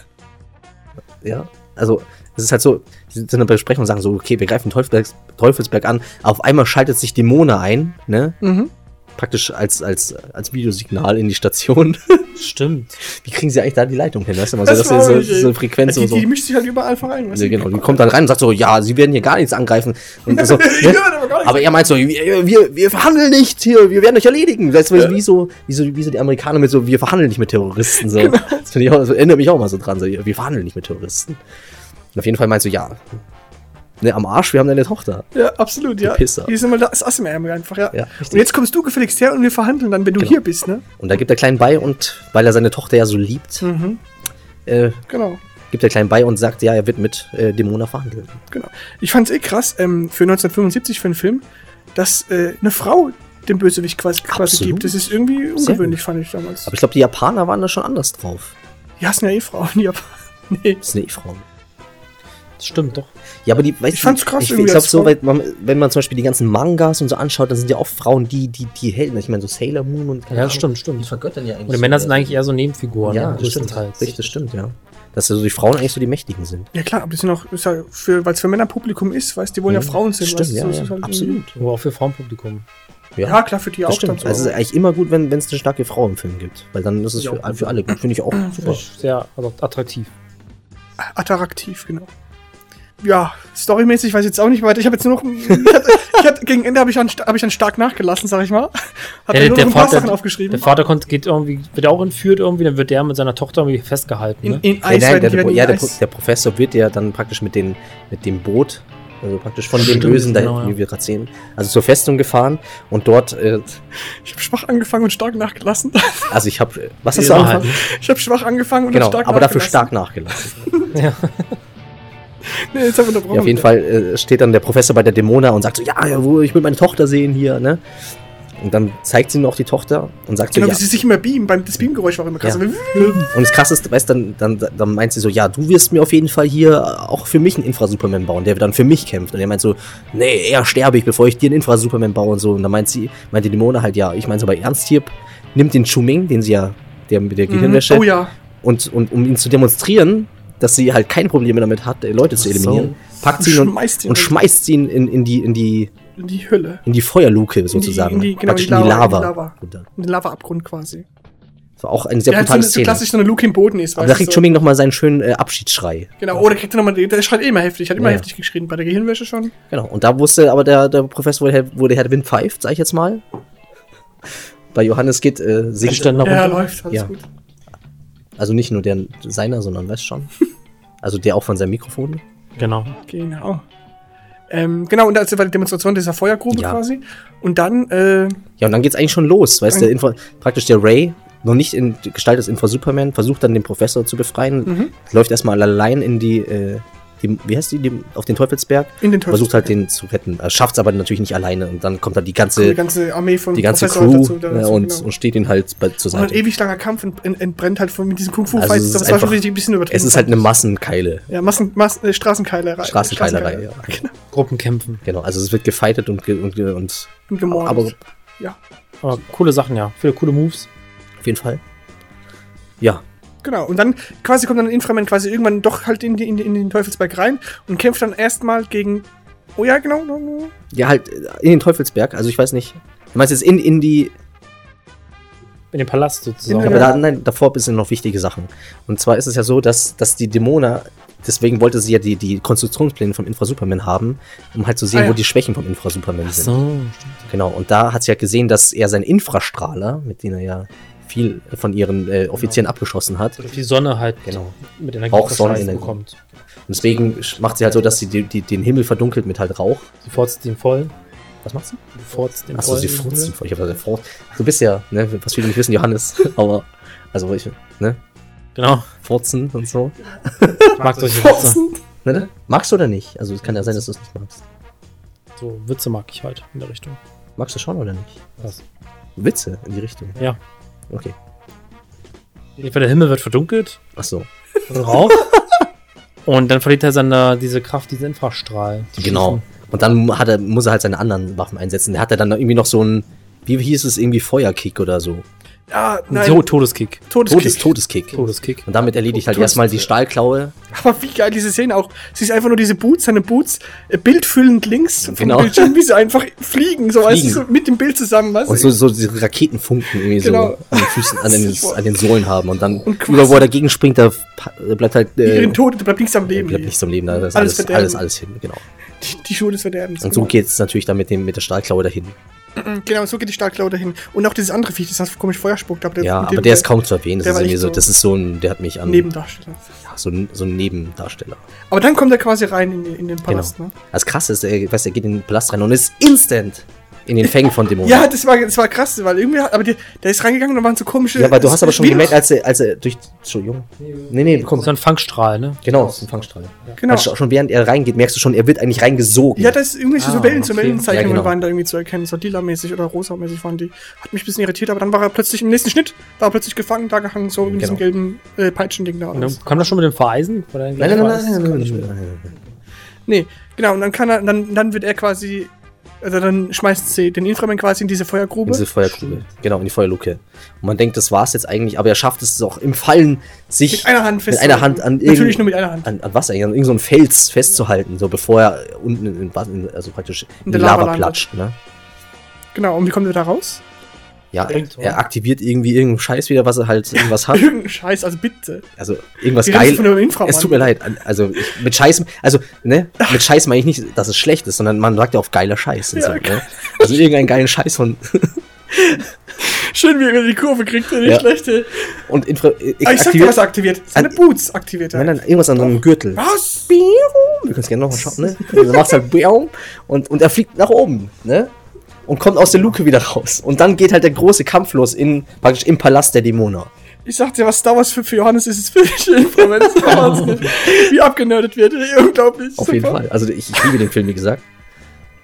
Ja, also es ist halt so, die sind in der Besprechung und sagen so, okay, wir greifen Teufelsberg, Teufelsberg an. Auf einmal schaltet sich Dämone ein, ne? Mhm. praktisch als, als, als Videosignal in die Station. Stimmt. Wie kriegen sie eigentlich da die Leitung hin? Weißt du, mal so, Das sie so, so eine Frequenz die, und so. die, die mischt sich halt überall einfach ein. weißt Ja, genau, die kommt dann rein und sagt so, ja, sie werden hier gar nichts angreifen. Und so, ne? aber aber er meint so, wir, wir, wir verhandeln nicht hier, wir werden euch erledigen. Weißt du, wie, so, wie, so, wie so die Amerikaner mit so, wir verhandeln nicht mit Terroristen. So. Genau. Das, finde ich auch, das erinnert mich auch mal so dran, so, wir verhandeln nicht mit Terroristen. Und auf jeden Fall meinst du, ja, ne, am Arsch, wir haben deine Tochter. Ja, absolut, ja. Pisser. Die ist immer das Ass im Ärmel einfach, ja. Ja, und jetzt kommst du gefälligst her und wir verhandeln dann, wenn du Genau. hier bist, ne? Und da gibt er klein bei und, weil er seine Tochter ja so liebt, Mhm. äh, Genau. gibt er klein bei und sagt, ja, er wird mit äh, Demona verhandeln. Genau. Ich fand's eh krass, ähm, für 1975 für einen Film, dass äh, eine Frau den Bösewicht quasi, quasi gibt. Das ist irgendwie ungewöhnlich, fand ich damals. Aber ich glaube, die Japaner waren da schon anders drauf. Die hassen ja eh Frauen, die aber. Nee. Das sind eh Frauen. Das stimmt doch. Ja, aber die, weißt Ich fand's krass Ich, irgendwie ich glaube so, man, wenn man zum Beispiel die ganzen Mangas und so anschaut, dann sind ja oft Frauen, die, die, die Helden. Ich meine, so Sailor Moon und. Ja, das stimmt, stimmt. Die vergöttern ja eigentlich. Und die Männer sind eigentlich eher so Nebenfiguren. Ja, ne? das stimmt. größtenteils. Richtig, das stimmt, ja. Dass also die Frauen eigentlich so die Mächtigen sind. Ja klar, aber die sind auch, ist ja für, weil es für Männerpublikum ist, weißt du, die wollen ja Mhm. Frauen sehen. Stimmt, weißt ja, so ja, halt absolut. Aber auch für Frauenpublikum. Ja, klar, für die Das auch stimmt. dann so. Also es ist eigentlich immer gut, wenn es eine starke Frau im Film gibt. Weil dann ist es Ja, für, für alle gut. Finde ich auch super. Sehr also attraktiv. attraktiv, genau. Ja, storymäßig weiß ich jetzt auch nicht weiter. Ich habe jetzt nur noch. Ich hatte, ich hatte, gegen Ende habe ich, an, hab ich an stark nachgelassen, sag ich mal. Hab Ja, dann nur noch ein paar Vater, Sachen aufgeschrieben. der Vater kommt, geht irgendwie, wird auch entführt irgendwie, dann wird der mit seiner Tochter irgendwie festgehalten. in, Ne? in Ja, nein, der, der, ja, der, der Professor wird ja dann praktisch mit, den, mit dem Boot, also praktisch von dem Stimmt, Bösen, da genau, hinten, ja. wie wir gerade sehen, also zur Festung gefahren und dort, äh, Ich habe schwach angefangen und stark nachgelassen. also ich habe, was Die hast du Wahrheit. angefangen? Ich habe schwach angefangen und Genau, stark aber dafür nachgelassen. stark nachgelassen. Ja. Nee, jetzt haben wir. Ja, auf jeden Fall äh, steht dann der Professor bei der Dämona und sagt so, ja, ja, wo, ich will meine Tochter sehen hier, ne? Und dann zeigt sie ihm auch die Tochter und sagt Genau, so, wie ja. sie sich immer beamen. Beim, das Beamgeräusch war immer krass. Ja. Und das krasseste, weißt du, dann, dann, dann meint sie so, ja, du wirst mir auf jeden Fall hier auch für mich einen Infra-Superman bauen, der dann für mich kämpft. Und er meint so, nee, eher sterbe ich, bevor ich dir einen Infra-Superman baue und so. Und dann meint sie, meint die Dämone halt, ja, ich meine so bei Ernst hier, nimmt den Chuming, den sie ja, der mit der Gehirnwäsche, Oh ja. und, und um ihn zu demonstrieren, dass sie halt kein Problem damit hat, äh, Leute zu Ach so. eliminieren, packt Und sie und, schmeißt ihn und schmeißt sie ihn in, in, die, in, die, In die Hölle. in die Feuerluke sozusagen. in die- genau, in die Lava, in die Lava. In den Lavaabgrund quasi. Das war auch eine sehr halt so, brutale so Szene. klassisch so eine Luke im Boden ist. Aber da kriegt so. Chuming nochmal seinen schönen äh, Abschiedsschrei. Genau, oder kriegt er nochmal, der schreit eh immer heftig, hat immer Ja. heftig geschrien, bei der Gehirnwäsche schon. Genau. Und da wusste aber der, der Professor, wo der, wo der Herr Wind pfeift, sag ich jetzt mal. Bei Johannes geht äh, singt, Ja, läuft, alles Ja. gut. Also nicht nur der seiner, sondern weißt schon. Also der auch von seinem Mikrofon. Genau. Genau. Ähm, genau, und also war die Demonstration dieser Feuergrube Ja. quasi. Und dann, äh, Ja, und dann geht's eigentlich schon los, weißt du, der Info, praktisch der Ray, noch nicht in Gestalt des Infra-Superman, versucht dann den Professor zu befreien, Mhm. läuft erstmal allein in die, äh, die, wie heißt die, die, auf den Teufelsberg, in den versucht halt den zu retten, äh, schafft's aber natürlich nicht alleine und dann kommt halt die ganze, die ganze Armee von die ganze Professor Crew dazu, äh, dazu, und, genau. und steht ihn halt zur Und ein Seite. ewig langer Kampf ent, ent, entbrennt halt von mit diesen Kung-Fu-Fights. Also es ist das war schon einfach- richtig ein bisschen übertrieben. Es ist halt eine Massenkeile. Ja, Massen, Massen, äh, Straßenkeilerei. Straßenkeilerei, ja. Gruppenkämpfen. Genau, also es wird gefightet und, ge- und, ge- und Und gemordet. aber ja, Aber coole Sachen, ja. Viele coole Moves. auf jeden Fall. Ja, genau. Und dann quasi kommt dann ein Inframan quasi irgendwann doch halt in, die, in, die, in den Teufelsberg rein und kämpft dann erstmal gegen. Oh ja, genau. ja halt in den Teufelsberg, also ich weiß nicht. Du meinst jetzt in, in die, In den Palast sozusagen. Ja, aber da, nein, davor sind noch wichtige Sachen. Und zwar ist es ja so, dass, dass die Dämoner, deswegen wollte sie ja die, die Konstruktionspläne vom Infra-Superman haben, um halt zu sehen, Ah, ja. wo die Schwächen vom Infra-Superman Ach sind. so, stimmt. Genau, und da hat sie ja gesehen, dass er seinen Infrastrahler, mit dem er ja viel von ihren äh, Offizieren abgeschossen hat, Oder die Sonne halt Genau. mit Energie Auch Sonnenenergie. bekommt. und deswegen macht sie halt so, dass sie die, die, den Himmel verdunkelt mit halt Rauch. Sie forzt den voll. Was macht sie? Sie forzt den Achso, voll. sie furzt ihn voll. Ich hab gesagt, furzt. Du bist ja, ne, was viele nicht wissen, Johannes, aber, also, ich, ne, Genau. furzen und so. Ich mag solche Witze. Ne? Magst du oder nicht? Also, es kann ja sein, dass du es nicht magst. So Witze mag ich halt in der Richtung. Magst du schon oder nicht? Was? Witze in die Richtung. Ja. Okay. Jedenfalls der Himmel wird verdunkelt. Ach so. und Rauch. und dann verliert er seine, diese Kraft, diesen Infrastrahl. Die Genau. schießen. Und dann hat er, muss er halt seine anderen Waffen einsetzen. Der hat er dann irgendwie noch so ein, wie hieß es, irgendwie Feuerkick oder so. Ah, Ein nein. so Todeskick. Todeskick. Todes, Todeskick. Todskick. Und damit erledigt halt Todes- erstmal die Stahlklaue. Aber wie geil diese Szene auch. Sie ist einfach nur diese Boots, seine Boots, äh, bildfüllend links vom Genau. Bildschirm, wie sie einfach fliegen, so, weißt Fliegen. so mit dem Bild zusammen, weißt? Und so, so diese Raketenfunken irgendwie Genau. so an den Füßen, an den, an den Sohlen haben. Und dann Und über wo er dagegen springt, da pa- bleibt halt äh, Ihren Tod, der bleibt nichts am Leben. bleibt nichts am Leben. Da ist Alles alles, alles, alles hin, genau. Die, die Schuhe des Verderbens. Und so geht es natürlich dann mit, dem, mit der Stahlklaue dahin. Genau, so geht die Stahlklaue dahin. Und auch dieses andere Viech, das hat komisch Feuer spuckt. Aber Ja, aber der ist kaum zu erwähnen. Das ist so, das ist so ein, der hat mich an. Nebendarsteller. Ja, so ein, so ein Nebendarsteller. Aber dann kommt er quasi rein in, in den Genau. Palast, ne? Das krasse ist, er, weißt, du, er geht in den Palast rein und ist instant in den Fängen von Dämonen. Ja, das war, das war krass, weil irgendwie, aber die, der ist reingegangen und da waren so komische. Ja, aber du hast aber schon wie- gemerkt, als er, als er durch. Entschuldigung. Nee, nee, komm. So ein Fangstrahl, ne? Genau, das ist ein Fangstrahl. Genau. Also schon während er reingeht, merkst du schon, er wird eigentlich reingesogen. Ja, das ist irgendwelche so Ah, Wellen, so okay. Wellenzeichnungen Ja, genau. waren da irgendwie zu erkennen, so lila-mäßig oder rosa-mäßig waren die. Hat mich ein bisschen irritiert, aber dann war er plötzlich im nächsten Schnitt, war er plötzlich gefangen, da gehangen, so in diesem Genau. gelben äh, Peitschending da. Dann kam das schon mit dem Vereisen? Oder Nein, nein, nein, nein, nein, nein, nein, nein. Nee, genau, und dann kann er, dann, dann wird er quasi, also dann schmeißt sie den Inframan quasi in diese Feuergrube. In diese Feuergrube. Genau, in die Feuerluke. Und man denkt, das war's jetzt eigentlich, aber er schafft es auch im Fallen, sich mit einer Hand mit einer Hand an Natürlich nur mit einer Hand. an, an was eigentlich, an irgendeinem Fels festzuhalten, so bevor er unten in, in, in also praktisch in, der die Lava Lava, platscht. Ne? Genau, und wie kommt er da raus? Ja, er, oder? er aktiviert irgendwie irgendeinen Scheiß wieder, was er halt irgendwas hat. Irgendein Scheiß, also bitte. Also irgendwas du geil. Es tut mir leid. Also ich, mit Scheiß, also ne, mit Scheiß meine ich nicht, dass es schlecht ist, sondern man sagt ja auf geiler Scheiß. Und Ja, so, ne? Also irgendeinen geilen Scheiß von Schön, wie er die Kurve kriegt, nicht Ja. schlecht. ey. und Infra Ah, ich sag dir, was er aktiviert. Seine Boots aktiviert er. Nein, nein, irgendwas an seinem Gürtel. Was? Du kannst gerne nochmal schauen, ne? Du machst halt Biaum und, und er fliegt nach oben, ne? Und kommt aus der Luke wieder raus. Und dann geht halt der große Kampf los in, praktisch im Palast der Dämoner. Ich sag dir, was Star Wars für, für Johannes ist, ist Inframan. Das ist der Wahnsinn. Wie abgenördet wird. Unglaublich. Auf Super. jeden Fall. Also ich, ich liebe den Film, wie gesagt.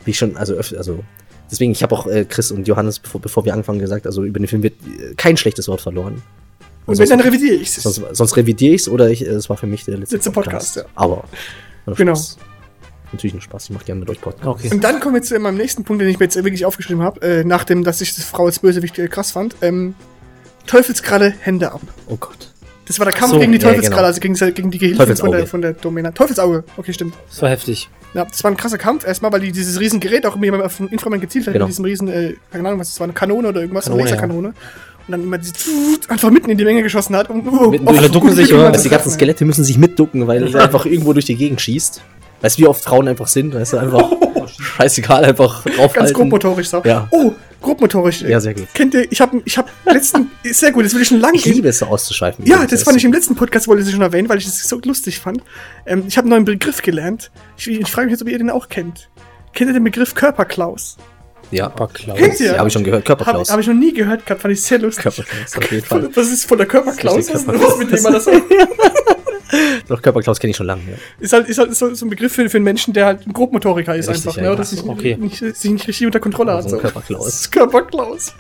Wie ich schon, also öfter, also. Deswegen, ich habe auch äh, Chris und Johannes, bevor, bevor wir angefangen, gesagt, also über den Film wird äh, kein schlechtes Wort verloren. Und wenn, dann revidiere ich es. Sonst, sonst revidiere ich es oder ich, äh, es war für mich der letzte, Letzte Podcast, ja. Aber. Genau. Spaß. Natürlich ein Spaß. Ich mache gerne mit euch Podcast. Okay. Und dann kommen wir zu meinem nächsten Punkt, den ich mir jetzt wirklich aufgeschrieben habe, äh, nachdem, dass ich das Frau als Bösewicht äh, krass fand. Ähm, Teufelskralle, Hände ab. Oh Gott. Das war der Kampf so, gegen die ja, Teufelskralle, genau. also gegen, gegen die Gehilfen von der, von der Domina. Teufelsauge, okay, stimmt. Das war heftig. Ja, das war ein krasser Kampf, erstmal, weil die dieses riesen Gerät auch immer auf den Inframan gezielt hat, Genau. mit diesem riesen, äh, keine Ahnung, was das war, eine Kanone oder irgendwas, Kanone, eine Laserkanone. Und dann immer diese einfach mitten in die Menge geschossen hat. Und, oh, Mitten auf durch- Alle ducken sich, oder? immer Also die ganzen Skelette müssen sich mitducken, weil er einfach irgendwo durch die Gegend schießt. Weißt du, wie oft Frauen einfach sind? Weißt du, einfach scheißegal, einfach ey. Ganz draufhalten. grobmotorisch so. Ja. Oh, grobmotorisch. Ja, sehr gut. Kennt ihr, ich habe ich hab letzten, sehr gut, das will ich schon lange Ich liebe es, so auszuschweifen. Ja, das fand ich im letzten Podcast, wollte ich schon erwähnen, weil ich das so lustig fand. Ähm, ich habe einen neuen Begriff gelernt. Ich, ich frage mich jetzt, ob ihr den auch kennt. Kennt ihr den Begriff Körperklaus? Ja, Aber Klaus. Kennt ihr? ja habe ich schon gehört. Habe Körperklaus. hab ich noch nie gehört gehabt, fand ich sehr lustig. Körperklaus, auf jeden Fall. Was ist von der Körperklaus? Das Was ist los mit dem? man das so? Doch, Körperklaus kenne ich schon lange. Ja. Ist halt, ist halt so, so ein Begriff für, für einen Menschen, der halt ein Grobmotoriker ist Richtig, einfach, ja, ne? ja. Oder sich, Okay. nicht, sich nicht richtig unter Kontrolle hat. So Körperklaus. Körperklaus.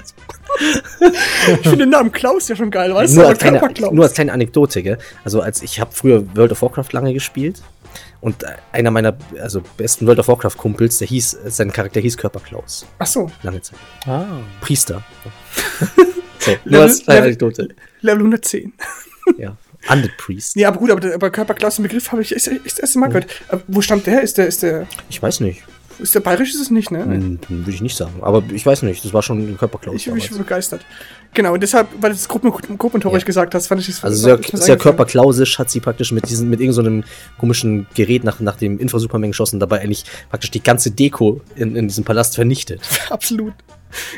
ich finde den Namen Klaus ja schon geil, weißt du? nur, Aber als kleine, Körperklaus. nur als kleine Anekdote, gell? Also als ich habe früher World of Warcraft lange gespielt und einer meiner also besten World of Warcraft Kumpels, der hieß sein Charakter hieß Körperklaus Ach so, lange Zeit. Ah. Priester. so, nur als kleine Level- Anekdote. Level 110. Ja. Undead Priest. Nee, aber gut, aber, aber Körperklaus, den Begriff habe ich echt, echt das erste Mal gehört. Aber wo stammt der? Ist der, ist der, Ich weiß nicht. ist der bayerisch? Ist es nicht, ne? Hm, Würde ich nicht sagen. Aber ich weiß nicht. Das war schon ein Körperklaus. Ich bin begeistert. Genau, und deshalb, weil du das Gruppen, gruppentorisch Ja. gesagt hast, fand ich das Also sehr, sehr körperklausisch hat sie praktisch mit diesem, mit irgendeinem so komischen Gerät nach, nach dem Infra-Superman geschossen, dabei eigentlich praktisch die ganze Deko in, in diesem Palast vernichtet. Absolut.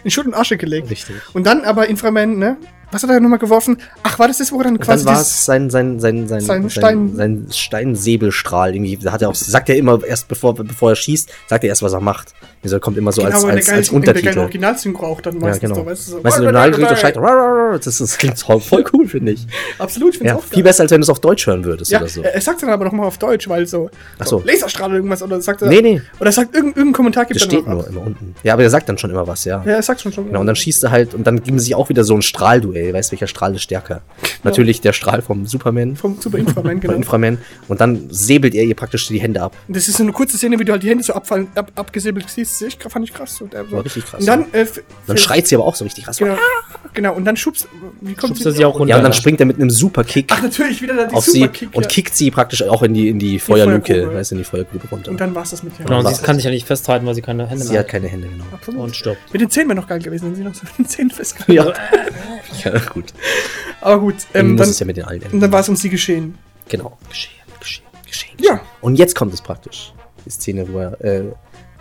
In Schutt und Asche gelegt. Richtig. Und dann aber Inframan, ne? Was hat er nochmal geworfen? Ach, war das das, wo er dann quasi dann war es sein, sein, sein, sein, Sein sein, Stein- sein Steinsäbelstrahl. Irgendwie, da hat er auch, sagt er immer erst, bevor, bevor er schießt, sagt er erst, was er macht. Also er kommt immer so genau, als, als, als Untertitel. Originalsynchro auch dann Ja, meistens genau. so, weißt du, so. Weißt du, und schreit, das, ist, das klingt voll, cool, finde ich. Absolut, ich find's Ja, auch viel besser, als wenn du es auf Deutsch hören würdest Ja, oder so. er, sagt dann aber nochmal auf Deutsch, weil so, Ach so. Laserstrahl oder irgendwas, oder sagt er, Nee, nee. oder sagt irgendein, irgendein Kommentar gibt er dann steht nur immer unten. Ja, aber er sagt dann schon immer was, ja. Ja, er sagt schon schon. Genau, und dann schießt er halt, und dann geben sie auch wieder so ein Strahlduell. Weißt welcher Strahl ist stärker? Natürlich der Strahl vom Superman, Vom Super Inframan, genau. Inframan. Und dann säbelt er ihr praktisch die Hände ab. Und das ist so eine kurze Szene, wie du halt die Hände so abfallen, ab, abgesäbelt siehst. Das fand ich krass. Und, äh, so. War richtig krass, Und dann, äh, f- Dann schreit sie aber auch so richtig krass. Genau, genau. Und dann schubst, wie kommt Schubst er sie auch runter. Ja, und dann springt er mit einem Superkick Ach, natürlich, wieder da die auf sie Superkick. und ja. kickt sie praktisch auch in die, in die Feuerluke, weißt du, in die Feuergrube runter. Und dann war's das mit dir. Genau, sie kann sich ja nicht festhalten, weil sie keine Hände sie mehr hat keine Hände, genau. Absolut. Und stirbt. Mit den Zähnen wäre noch geil gewesen, wenn sie noch so mit den Zähnen festgehalten Ja. ja, gut. Aber gut, Ähm, dann, ja mit den allen und dann war es um sie geschehen. Genau. Geschehen, geschehen, geschehen. Ja. Und jetzt kommt es praktisch. Die Szene, wo er, äh,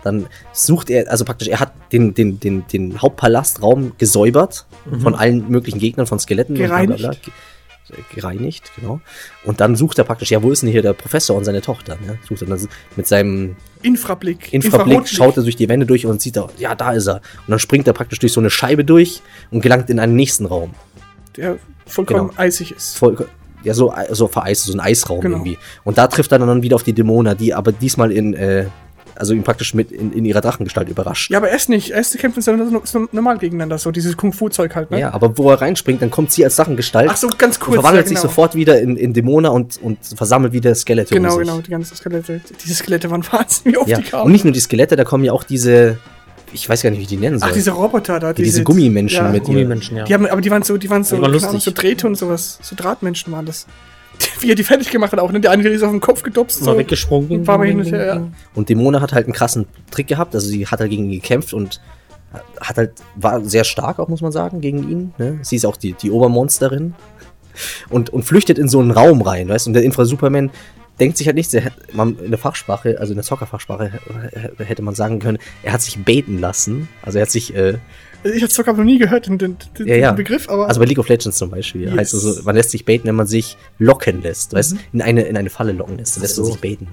dann sucht er, also praktisch, er hat den, den, den, den Hauptpalastraum gesäubert von allen möglichen Gegnern, von Skeletten. und bla, bla, bla. Gereinigt. Ge- Gereinigt, genau. Und dann sucht er praktisch, ja, wo ist denn hier der Professor und seine Tochter? Ne? Sucht er dann mit seinem Infrablick. Infrablick, schaut er durch die Wände durch und sieht da, ja, da ist er. Und dann springt er praktisch durch so eine Scheibe durch und gelangt in einen nächsten Raum. Der vollkommen Genau. eisig ist. voll, ja, so, so vereist, so ein Eisraum Genau. irgendwie. Und da trifft er dann wieder auf die Dämoner, die aber diesmal in, äh, also ihn praktisch mit in, in ihrer Drachengestalt überrascht. Ja, aber erst nicht. Erst kämpfen sie so, normal gegeneinander, so dieses Kung-Fu-Zeug halt, ne? Ja, aber wo er reinspringt, dann kommt sie als Drachengestalt Ach so, ganz und kurz. verwandelt ja, sich genau. sofort wieder in, in Dämoner und, und versammelt wieder Skelette Genau, um sich. genau, die ganzen Skelette. Diese Skelette waren wahnsinnig, wie oft Ja. die kamen. Und nicht nur die Skelette, da kommen ja auch diese, ich weiß gar nicht, wie ich die nennen soll. Ach, diese Roboter da. Ja, diese Gummimenschen ja, mit Gummimenschen, ja. Die haben, aber die waren so, die waren so, Die waren keine Ahnung, lustig. so Drähte und sowas. So Drahtmenschen waren das. Wie er die fertig gemacht hat auch, ne? Der eine ist auf den Kopf gedopst. So. weggesprungen. War mal hin und her, ja. Und Dämona hat halt einen krassen Trick gehabt, also sie hat halt gegen ihn gekämpft und hat halt, war sehr stark auch, muss man sagen, gegen ihn. Ne? Sie ist auch die, die Obermonsterin. Und, und flüchtet in so einen Raum rein, weißt du? Und der Infra-Superman denkt sich halt nichts. Hat, man, in der Fachsprache, also in der Zockerfachsprache, äh, hätte man sagen können, er hat sich baiten lassen. Also er hat sich, äh, Ich hab's sogar noch nie gehört, den, den, den Ja, ja. Begriff, aber. also bei League of Legends zum Beispiel, Yes. heißt also, man lässt sich baiten, wenn man sich locken lässt, weißt du? In eine, in eine Falle locken lässt, dann lässt man so. sich baiten.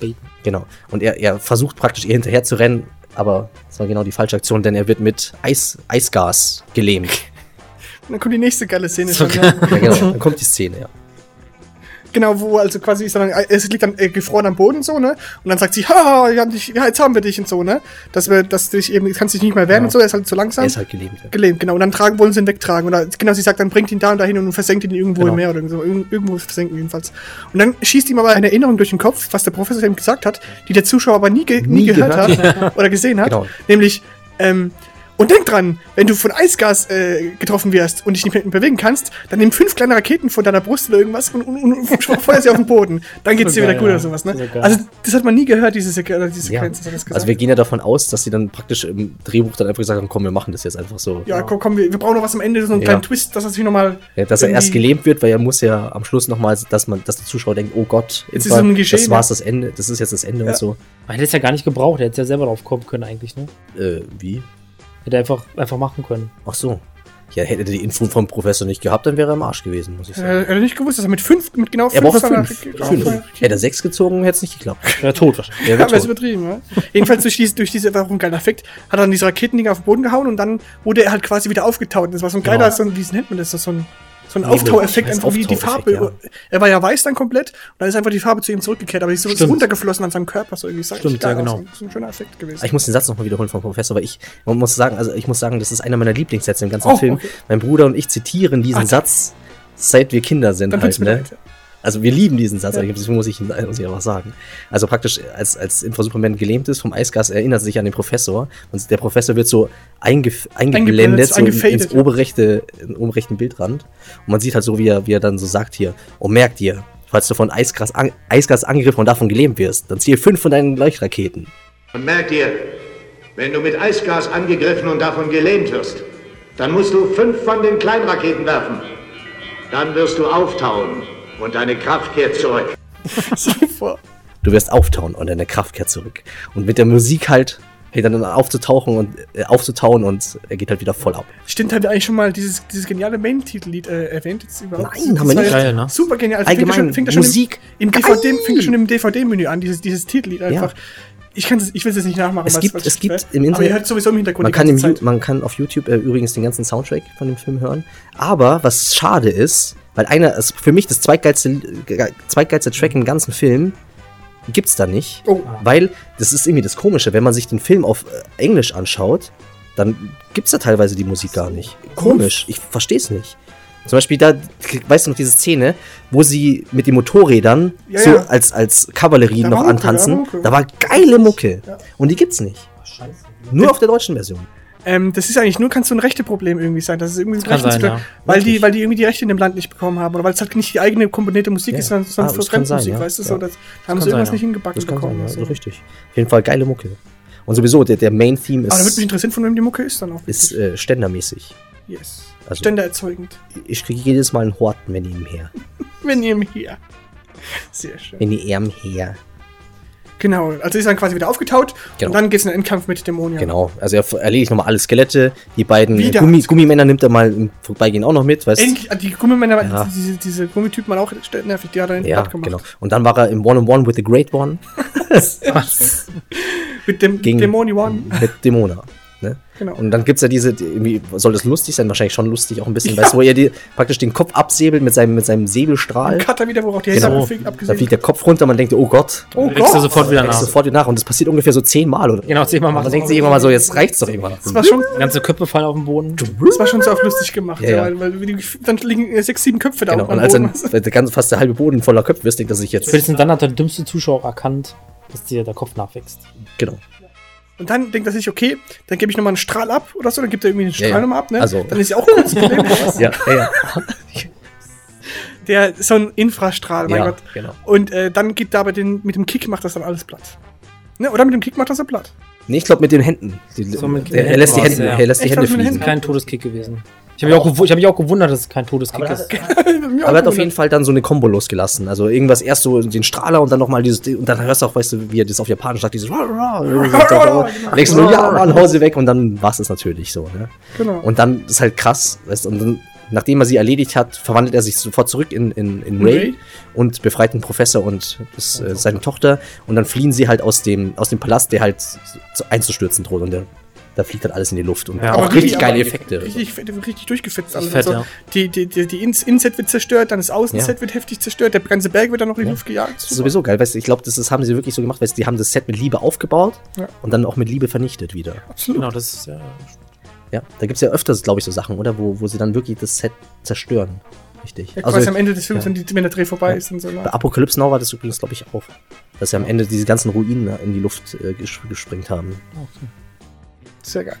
Baiten. Genau. Und er, er versucht praktisch ihr hinterher zu rennen, aber das war genau die falsche Aktion, denn er wird mit Eis, Eisgas gelähmt. dann kommt die nächste geile Szene So schon. Ja. ja, genau. Dann kommt die Szene, ja. Genau, wo also quasi ist dann, es liegt dann äh, gefroren am Boden so, ne? Und dann sagt sie, haha, ja, jetzt haben wir dich und so, ne? Dass wir, dass du dich eben, kannst dich nicht mehr wehren und so, er ist halt zu langsam. Er ist halt gelähmt. Ja. Gelähmt, genau. Und dann tragen, wollen sie ihn wegtragen. Oder genau, sie sagt, dann bringt ihn da und dahin und versenkt ihn irgendwo Genau. im Meer oder irgendwo, Irgend- irgendwo versenken jedenfalls. Und dann schießt ihm aber eine Erinnerung durch den Kopf, was der Professor ihm gesagt hat, die der Zuschauer aber nie, ge nie, Nie gehört, gehört. hat oder gesehen hat. Genau. Nämlich, ähm, und denk dran, wenn du von Eisgas äh, getroffen wirst und dich nicht mehr bewegen kannst, dann nimm fünf kleine Raketen von deiner Brust oder irgendwas und, und, und, und feuer sie auf den Boden. Dann geht's So dir wieder gut ja. oder sowas, ne? So also, das hat man nie gehört, diese, Ja. Sequenz. das gesagt Also wir gehen ja davon aus, dass sie dann praktisch im Drehbuch dann einfach gesagt haben, komm, wir machen das jetzt einfach so. ja, komm, komm wir, wir brauchen noch was am Ende, so einen Ja. kleinen Twist, dass er sich nochmal. Ja, dass er erst gelähmt wird, weil er muss ja am Schluss nochmal, dass man, dass der Zuschauer denkt, oh Gott, Jetzt ist Infra, so ein Geschehen, das ja. war's das Ende, das ist jetzt das Ende Ja. und so. Man hätte es ja gar nicht gebraucht, er hätte ja selber drauf kommen können eigentlich, ne? Äh, wie? Hätte er einfach, einfach machen können. Ach so. Ja, hätte er die Info vom Professor nicht gehabt, dann wäre er im Arsch gewesen, muss ich Äh, sagen. er hat nicht gewusst, dass er mit fünf, mit genau er fünf. braucht seiner- fünf. fünf. ja. Hätte er sechs gezogen, hätte es nicht geklappt. Er tot wahrscheinlich. Er Ja, wäre tot. übertrieben, ja. Jedenfalls durch diese, durch diese, war ein geiler Effekt, hat er dann diese Raketendinger auf den Boden gehauen und dann wurde er halt quasi wieder aufgetaut. Das war so ein geiler, Genau. so ein, wie nennt man das, so ein, so ein. Auftaueffekt, Das einfach wie die Farbe. Er war ja weiß dann komplett und dann ist einfach die Farbe zu ihm zurückgekehrt, aber die ist so runtergeflossen an seinem Körper, so irgendwie. Stimmt, ja, genau. aus. So ein schöner Effekt gewesen. Ich muss den Satz nochmal wiederholen vom Professor, weil ich, man muss sagen, also ich muss sagen, das ist einer meiner Lieblingssätze im ganzen Oh, Film. okay. Mein Bruder und ich zitieren diesen Ach. Satz, seit wir Kinder sind halt, ne? leid. ja. Also wir lieben diesen Satz, deswegen muss ich, ihn- muss ich einfach sagen. Also praktisch, als, als Infra Superman gelähmt ist vom Eisgas, erinnert er sich an den Professor und der Professor wird so eingef eingeblendet, so ins oberrechte, in oben rechten Bildrand. Und man sieht halt so, wie er, wie er dann so sagt hier, oh merkt dir, falls du von Eisgas, an, Eisgas angegriffen und davon gelähmt wirst, dann ziel fünf von deinen Leuchtraketen. Und merk dir, wenn du mit Eisgas angegriffen und davon gelähmt wirst, dann musst du fünf von den Kleinraketen werfen. Dann wirst du auftauen und deine Kraft kehrt zurück. Super. Du wirst auftauen und deine Kraft kehrt zurück. Und mit der Musik halt, hey, dann aufzutauchen und äh, aufzutauen und er geht halt wieder voll ab. Stimmt, haben wir eigentlich schon mal dieses, dieses geniale Main-Titellied äh, erwähnt jetzt überhaupt? Nein, Das haben wir nicht. ja Geil, ne? Super genial. Also Allgemein, fängt ja schon, fängt ja schon Musik. Im, im. DVD, fängt ja schon im DVD-Menü an, dieses, dieses Titellied einfach. Ich, kann's- ich will es jetzt nicht nachmachen. Es gibt- es gibt im Aber Internet- ihr hört sowieso im Hintergrund Man kann, im, Zeit. man kann auf YouTube äh, übrigens den ganzen Soundtrack von dem Film hören. Aber was schade ist, weil einer, also für mich das zweitgeilste, äh, zweitgeilste Track im ganzen Film gibt's da nicht. Oh. Weil das ist irgendwie das Komische, wenn man sich den Film auf äh, Englisch anschaut, dann gibt's da teilweise die Musik gar nicht. Komisch, ich verstehe es nicht. Zum Beispiel da, weißt du noch diese Szene, wo sie mit den Motorrädern Ja, so ja. als, als Kavallerie Da noch Mucke, antanzen. da war Mucke. Da war geile Mucke. Und die gibt's nicht. Nur auf der deutschen Version. Ähm, das ist eigentlich nur, kannst du ein Rechteproblem irgendwie sein. Das ist irgendwie ein kann sein, ja. weil, die, weil die irgendwie die Rechte in dem Land nicht bekommen haben. Oder weil es halt nicht die eigene komponierte Musik Ja. ist, sondern, Ah, für das sein, Fremdmusik, ja. weißt du? Ja. So, das, da haben sie irgendwas sein, nicht ja. hingebacken Das kann sein, bekommen. ja, so. also richtig. Auf jeden Fall geile Mucke. Und sowieso, der, der Main-Theme Aber da würde mich ist, interessieren, von wem die Mucke ist dann auch. ist äh, ständermäßig. yes. Also- Ständererzeugend. Ich kriege jedes Mal einen Horten, wenn ich ihm her. Wenn ihr mir hier. Sehr schön. Wenn ich ihm her. Genau, also ist dann quasi wieder aufgetaut Genau. und dann geht's in den Endkampf mit Dämonien. Genau, also er erledigt nochmal alle Skelette. Die beiden Wieder. Gummi, Gummimänner nimmt er mal im Vorbeigehen auch noch mit, weißt Endlich, äh, die Gummimänner, Ja. diese, diese Gummitypen waren auch nervig, die hat er in Ja, gemacht. genau. Und dann war er im One-on-One with the Great One Mit dem gegen Dämoni One. mit Dämona. Genau. Und dann gibt's ja diese, die, irgendwie, soll das lustig sein? Wahrscheinlich schon lustig, auch ein bisschen, weißt du, wo er die, praktisch den Kopf absäbelt mit seinem, mit seinem Säbelstrahl. Cutter wieder, wo auch die Genau. Hände Da abgesehen fliegt der Kopf runter, man denkt, oh Gott, Oh Kriegst du sofort wieder wächst nach. sofort wieder nach. Und das passiert ungefähr so zehnmal, oder? Genau, zehnmal Und macht man denkt sich irgendwann mal so, jetzt reicht's doch irgendwann. Das war schon, ganze Köpfe fallen auf den Boden. das war schon so auf lustig gemacht, Ja, ja, ja. weil, weil die, dann liegen äh, sechs, sieben Köpfe da Genau. Und als Boden. dann ganze, fast der halbe Boden voller Köpfe ist, denkt er sich jetzt, Spätestens dann hat der dümmste Zuschauer auch erkannt, dass dir der Kopf nachwächst. genau. Und dann denkt er sich, okay, dann gebe ich nochmal einen Strahl ab oder so, dann gibt er irgendwie einen Strahl Ja, ja. nochmal ab, ne? Also- dann ist ja auch kurz? Ja, ja, ja. Der, so ein Infrastrahl, mein Ja, Gott. genau. Und äh, dann gibt er aber den, mit dem Kick macht das dann alles platt. Ne? Oder mit dem Kick macht das er platt. Nee, ich glaube mit den Händen. Die, So mit den er lässt die Hände, ja. er lässt die Echt, Hände den fließen. Händen? Kein Todeskick gewesen. Ich habe mich, auch ich hab mich auch gewundert, dass es kein Todeskick ist. Aber er hat auf jeden Fall dann so eine Kombo losgelassen. Also irgendwas erst so den Strahler und dann nochmal dieses, und dann hörst du auch, weißt du, wie er das auf Japanisch sagt, dieses denkst du, ja, Mann, Hause weg und dann war es natürlich so, ne? Genau. Und dann ist halt krass, weißt du, und dann, nachdem er sie erledigt hat, verwandelt er sich sofort zurück in, in, in Ray, Ray? und befreit den Professor und das, äh, seine Tochter und dann fliehen sie halt aus dem, aus dem Palast, der halt zu- einzustürzen droht und der, da fliegt halt alles in die Luft und Ja. auch Aber richtig aber geile Effekte. Richtig, fett- richtig durchgefetzt alles. Fett, also, ja. Die, die, die, die Ins- Inset wird zerstört, dann das Außenset Ja. wird heftig zerstört, der ganze Berg wird dann noch in die Luft gejagt. Das ist sowieso geil, weißt du, ich glaube, das ist, haben sie wirklich so gemacht, weißt die haben das Set mit Liebe aufgebaut Ja. und dann auch mit Liebe vernichtet wieder. Absolut. Genau, das ist ja. Ja, da gibt's ja öfters, glaube ich, so Sachen, oder? Wo, wo sie dann wirklich das Set zerstören. Richtig. Ja, Also, quasi am Ende des Films, ja. wenn, die, wenn der Dreh vorbei Ja. ist und so. bei? Apocalypse Now war das übrigens, glaube ich, auch. Dass sie am Ende diese ganzen Ruinen in die Luft äh, ges gesprengt haben. Sehr geil.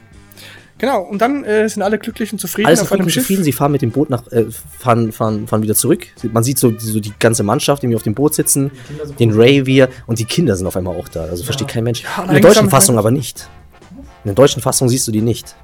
Genau, und dann äh, sind alle glücklich und zufrieden Alles auf einem zufrieden, Schiff. zufrieden, sie fahren mit dem Boot nach, äh, fahren, fahren, fahren wieder zurück. Man sieht so, die- so die ganze Mannschaft, die auf dem Boot sitzen, den Ray, wir und die Kinder sind auf einmal auch da. Also versteht kein Mensch. in der deutschen Fassung aber nicht. In der deutschen Fassung siehst du die nicht.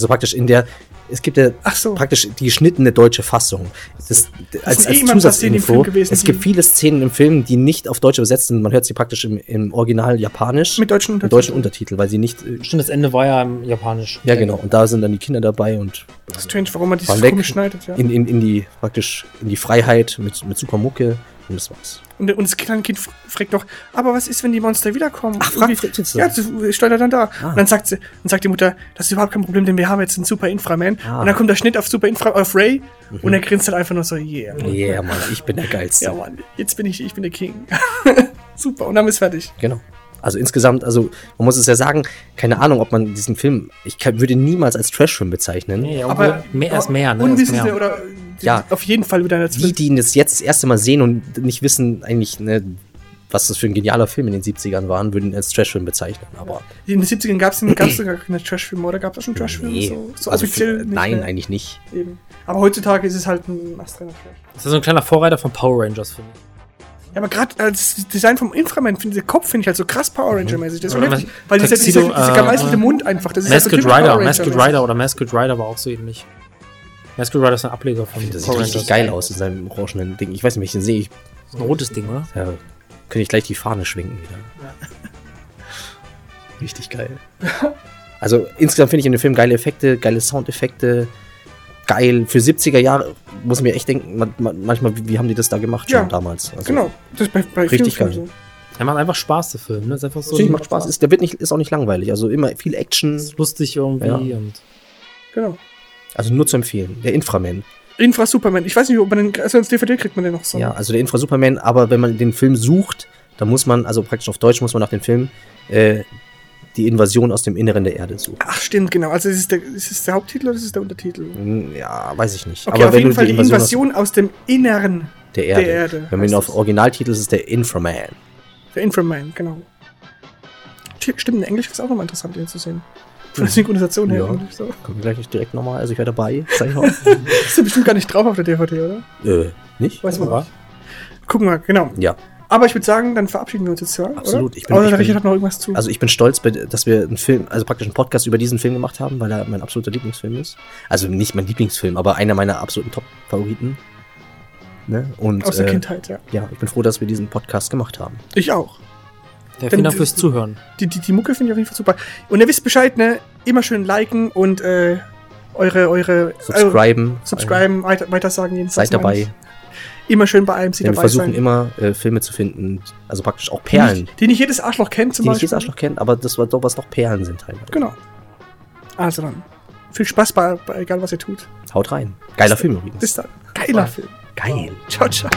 Also praktisch in der, es gibt ja Ach so. praktisch die geschnittene deutsche Fassung. Das, als, sind eh als Szenen im Zusatzinfo. Gewesen, es gibt die- viele Szenen im Film, die nicht auf Deutsch übersetzt sind. Man hört sie praktisch im, im Original japanisch. Mit deutschen mit Untertiteln. deutschen Untertitel, weil sie nicht. äh, Stimmt, das Ende war ja im Japanisch. Ja, genau. Und da sind dann die Kinder dabei und Strange, warum man weg komisch schneidet. Ja. in, in, in die praktisch in die Freiheit mit, mit super Mucke und das war's. Und, und das kleine Kind fragt noch, aber was ist, wenn die Monster wiederkommen? Ach, fragt- jetzt so. Ja, er dann da. Ah. Und dann sagt sie, dann sagt die Mutter, das ist überhaupt kein Problem, denn wir haben jetzt einen Super Inframan. Ah. Mhm. Und dann kommt der Schnitt auf Super Infra, auf Ray und er grinst dann einfach nur so, yeah. Yeah, Mann, ich bin der Geilste. Ja, Mann, jetzt bin ich, ich bin der King. Super, und dann ist fertig. Genau. Also insgesamt, also man muss es ja sagen, keine Ahnung, ob man diesen Film, ich kann, würde ihn niemals als Trashfilm bezeichnen. Nee, Aber mehr ist mehr, ne? Unwissende mehr. oder Ja. auf jeden Fall wieder als Die, die ihn jetzt, jetzt das erste Mal sehen und nicht wissen eigentlich, ne, was das für ein genialer Film in den 70ern waren, würden ihn als Trashfilm bezeichnen. Aber In den 70ern gab es gab's gar keine Trashfilme, oder gab es schon Trashfilme? nee, So, so also offiziell für, nein, mehr. eigentlich nicht. Eben. Aber heutzutage ist es halt ein astreiner Trash. Das ist so ein kleiner Vorreiter von Power Rangers, finde ich. Ja, aber gerade als Design vom Inframan, finde ich, der Kopf finde ich halt so krass Power Ranger-mäßig. Das ist so Ja, heftig, weil dieser, dieser, dieser äh, gemeißelte Mund einfach, das ist halt so Masked Rider, Masked. Rider oder Masked Rider war auch so ähnlich. Masked Rider ist ein Ableger von Das sieht Power richtig Rangers. geil aus in seinem orangenen Ding. Ich weiß nicht, wenn ich den sehe, ich, Das ist ein rotes Ding, oder? ja, könnte ich gleich die Fahne schwenken wieder. Richtig geil. Also insgesamt finde ich in dem Film geile Effekte, geile Soundeffekte, geil. Für 70er Jahre muss ich mir echt denken, man, man, manchmal, wie, wie haben die das da gemacht schon Ja, damals? Also, Genau, das ist bei, bei Richtig vielen geil. Filmen Er macht einfach Spaß, der Film. Ne? Ist einfach so Natürlich macht Spaß, ist, der wird nicht, ist auch nicht langweilig. Also immer viel Action. ist lustig irgendwie Ja. und so. Genau. Also nur zu empfehlen. Der Inframan. Infra Superman. Ich weiß nicht, ob man den, also als DVD kriegt man den noch so. Ja, also der Infra-Superman, aber wenn man den Film sucht, dann muss man, also praktisch auf Deutsch muss man nach dem Film, äh, die Invasion aus dem Inneren der Erde sucht. Ach, stimmt, genau. Also ist es der, ist es der Haupttitel oder ist es der Untertitel? Hm, Ja, weiß ich nicht. Okay, auf jeden Fall die Invasion, aus, dem Inneren aus der Erde, der Erde wenn man ihn auf. Originaltitel ist, ist es der Inframan. Der Inframan, genau. Sti- Stimmt, in Englisch ist es auch nochmal interessant, den zu sehen. Von der Synchronisation her. Ja. So. Kommen wir gleich nicht direkt nochmal, also ich wäre dabei, ich mal. Ist ja bestimmt gar nicht drauf auf der DVD, oder? äh, nicht? Weiß man Ja. nicht. Gucken wir, genau. Ja. Aber ich würde sagen, dann verabschieden wir uns jetzt, ja? Absolut. Oder? Ich bin- Außer ich der bin- Richard hat noch irgendwas zu. Also ich bin stolz, dass wir einen Film, also praktisch einen Podcast über diesen Film gemacht haben, weil er mein absoluter Lieblingsfilm ist. Also nicht mein Lieblingsfilm, aber einer meiner absoluten Top-Favoriten. Ne? Und aus der äh, Kindheit, ja. ja, ich bin froh, dass wir diesen Podcast gemacht haben. Ich auch. Ja, vielen Dank fürs Zuhören. Die, die, die Mucke finde ich auf jeden Fall super. Und ihr wisst Bescheid, ne? Immer schön liken und äh, eure, eure Subscriben. Äh, subscriben, weiter, weitersagen jedenfalls. Seid dabei. Immer schön bei einem, sie Denn wir dabei versuchen sein. immer äh, Filme zu finden, also praktisch auch die Perlen, nicht, die nicht jedes Arschloch kennt zum die nicht Beispiel. jedes Arschloch kennt, aber das war doch was doch Perlen sind teilweise. Genau. Also dann. Viel Spaß bei, bei egal was ihr tut. Haut rein. Geiler Film übrigens. Bis dann. Geiler Film. Geil. Ciao, ciao.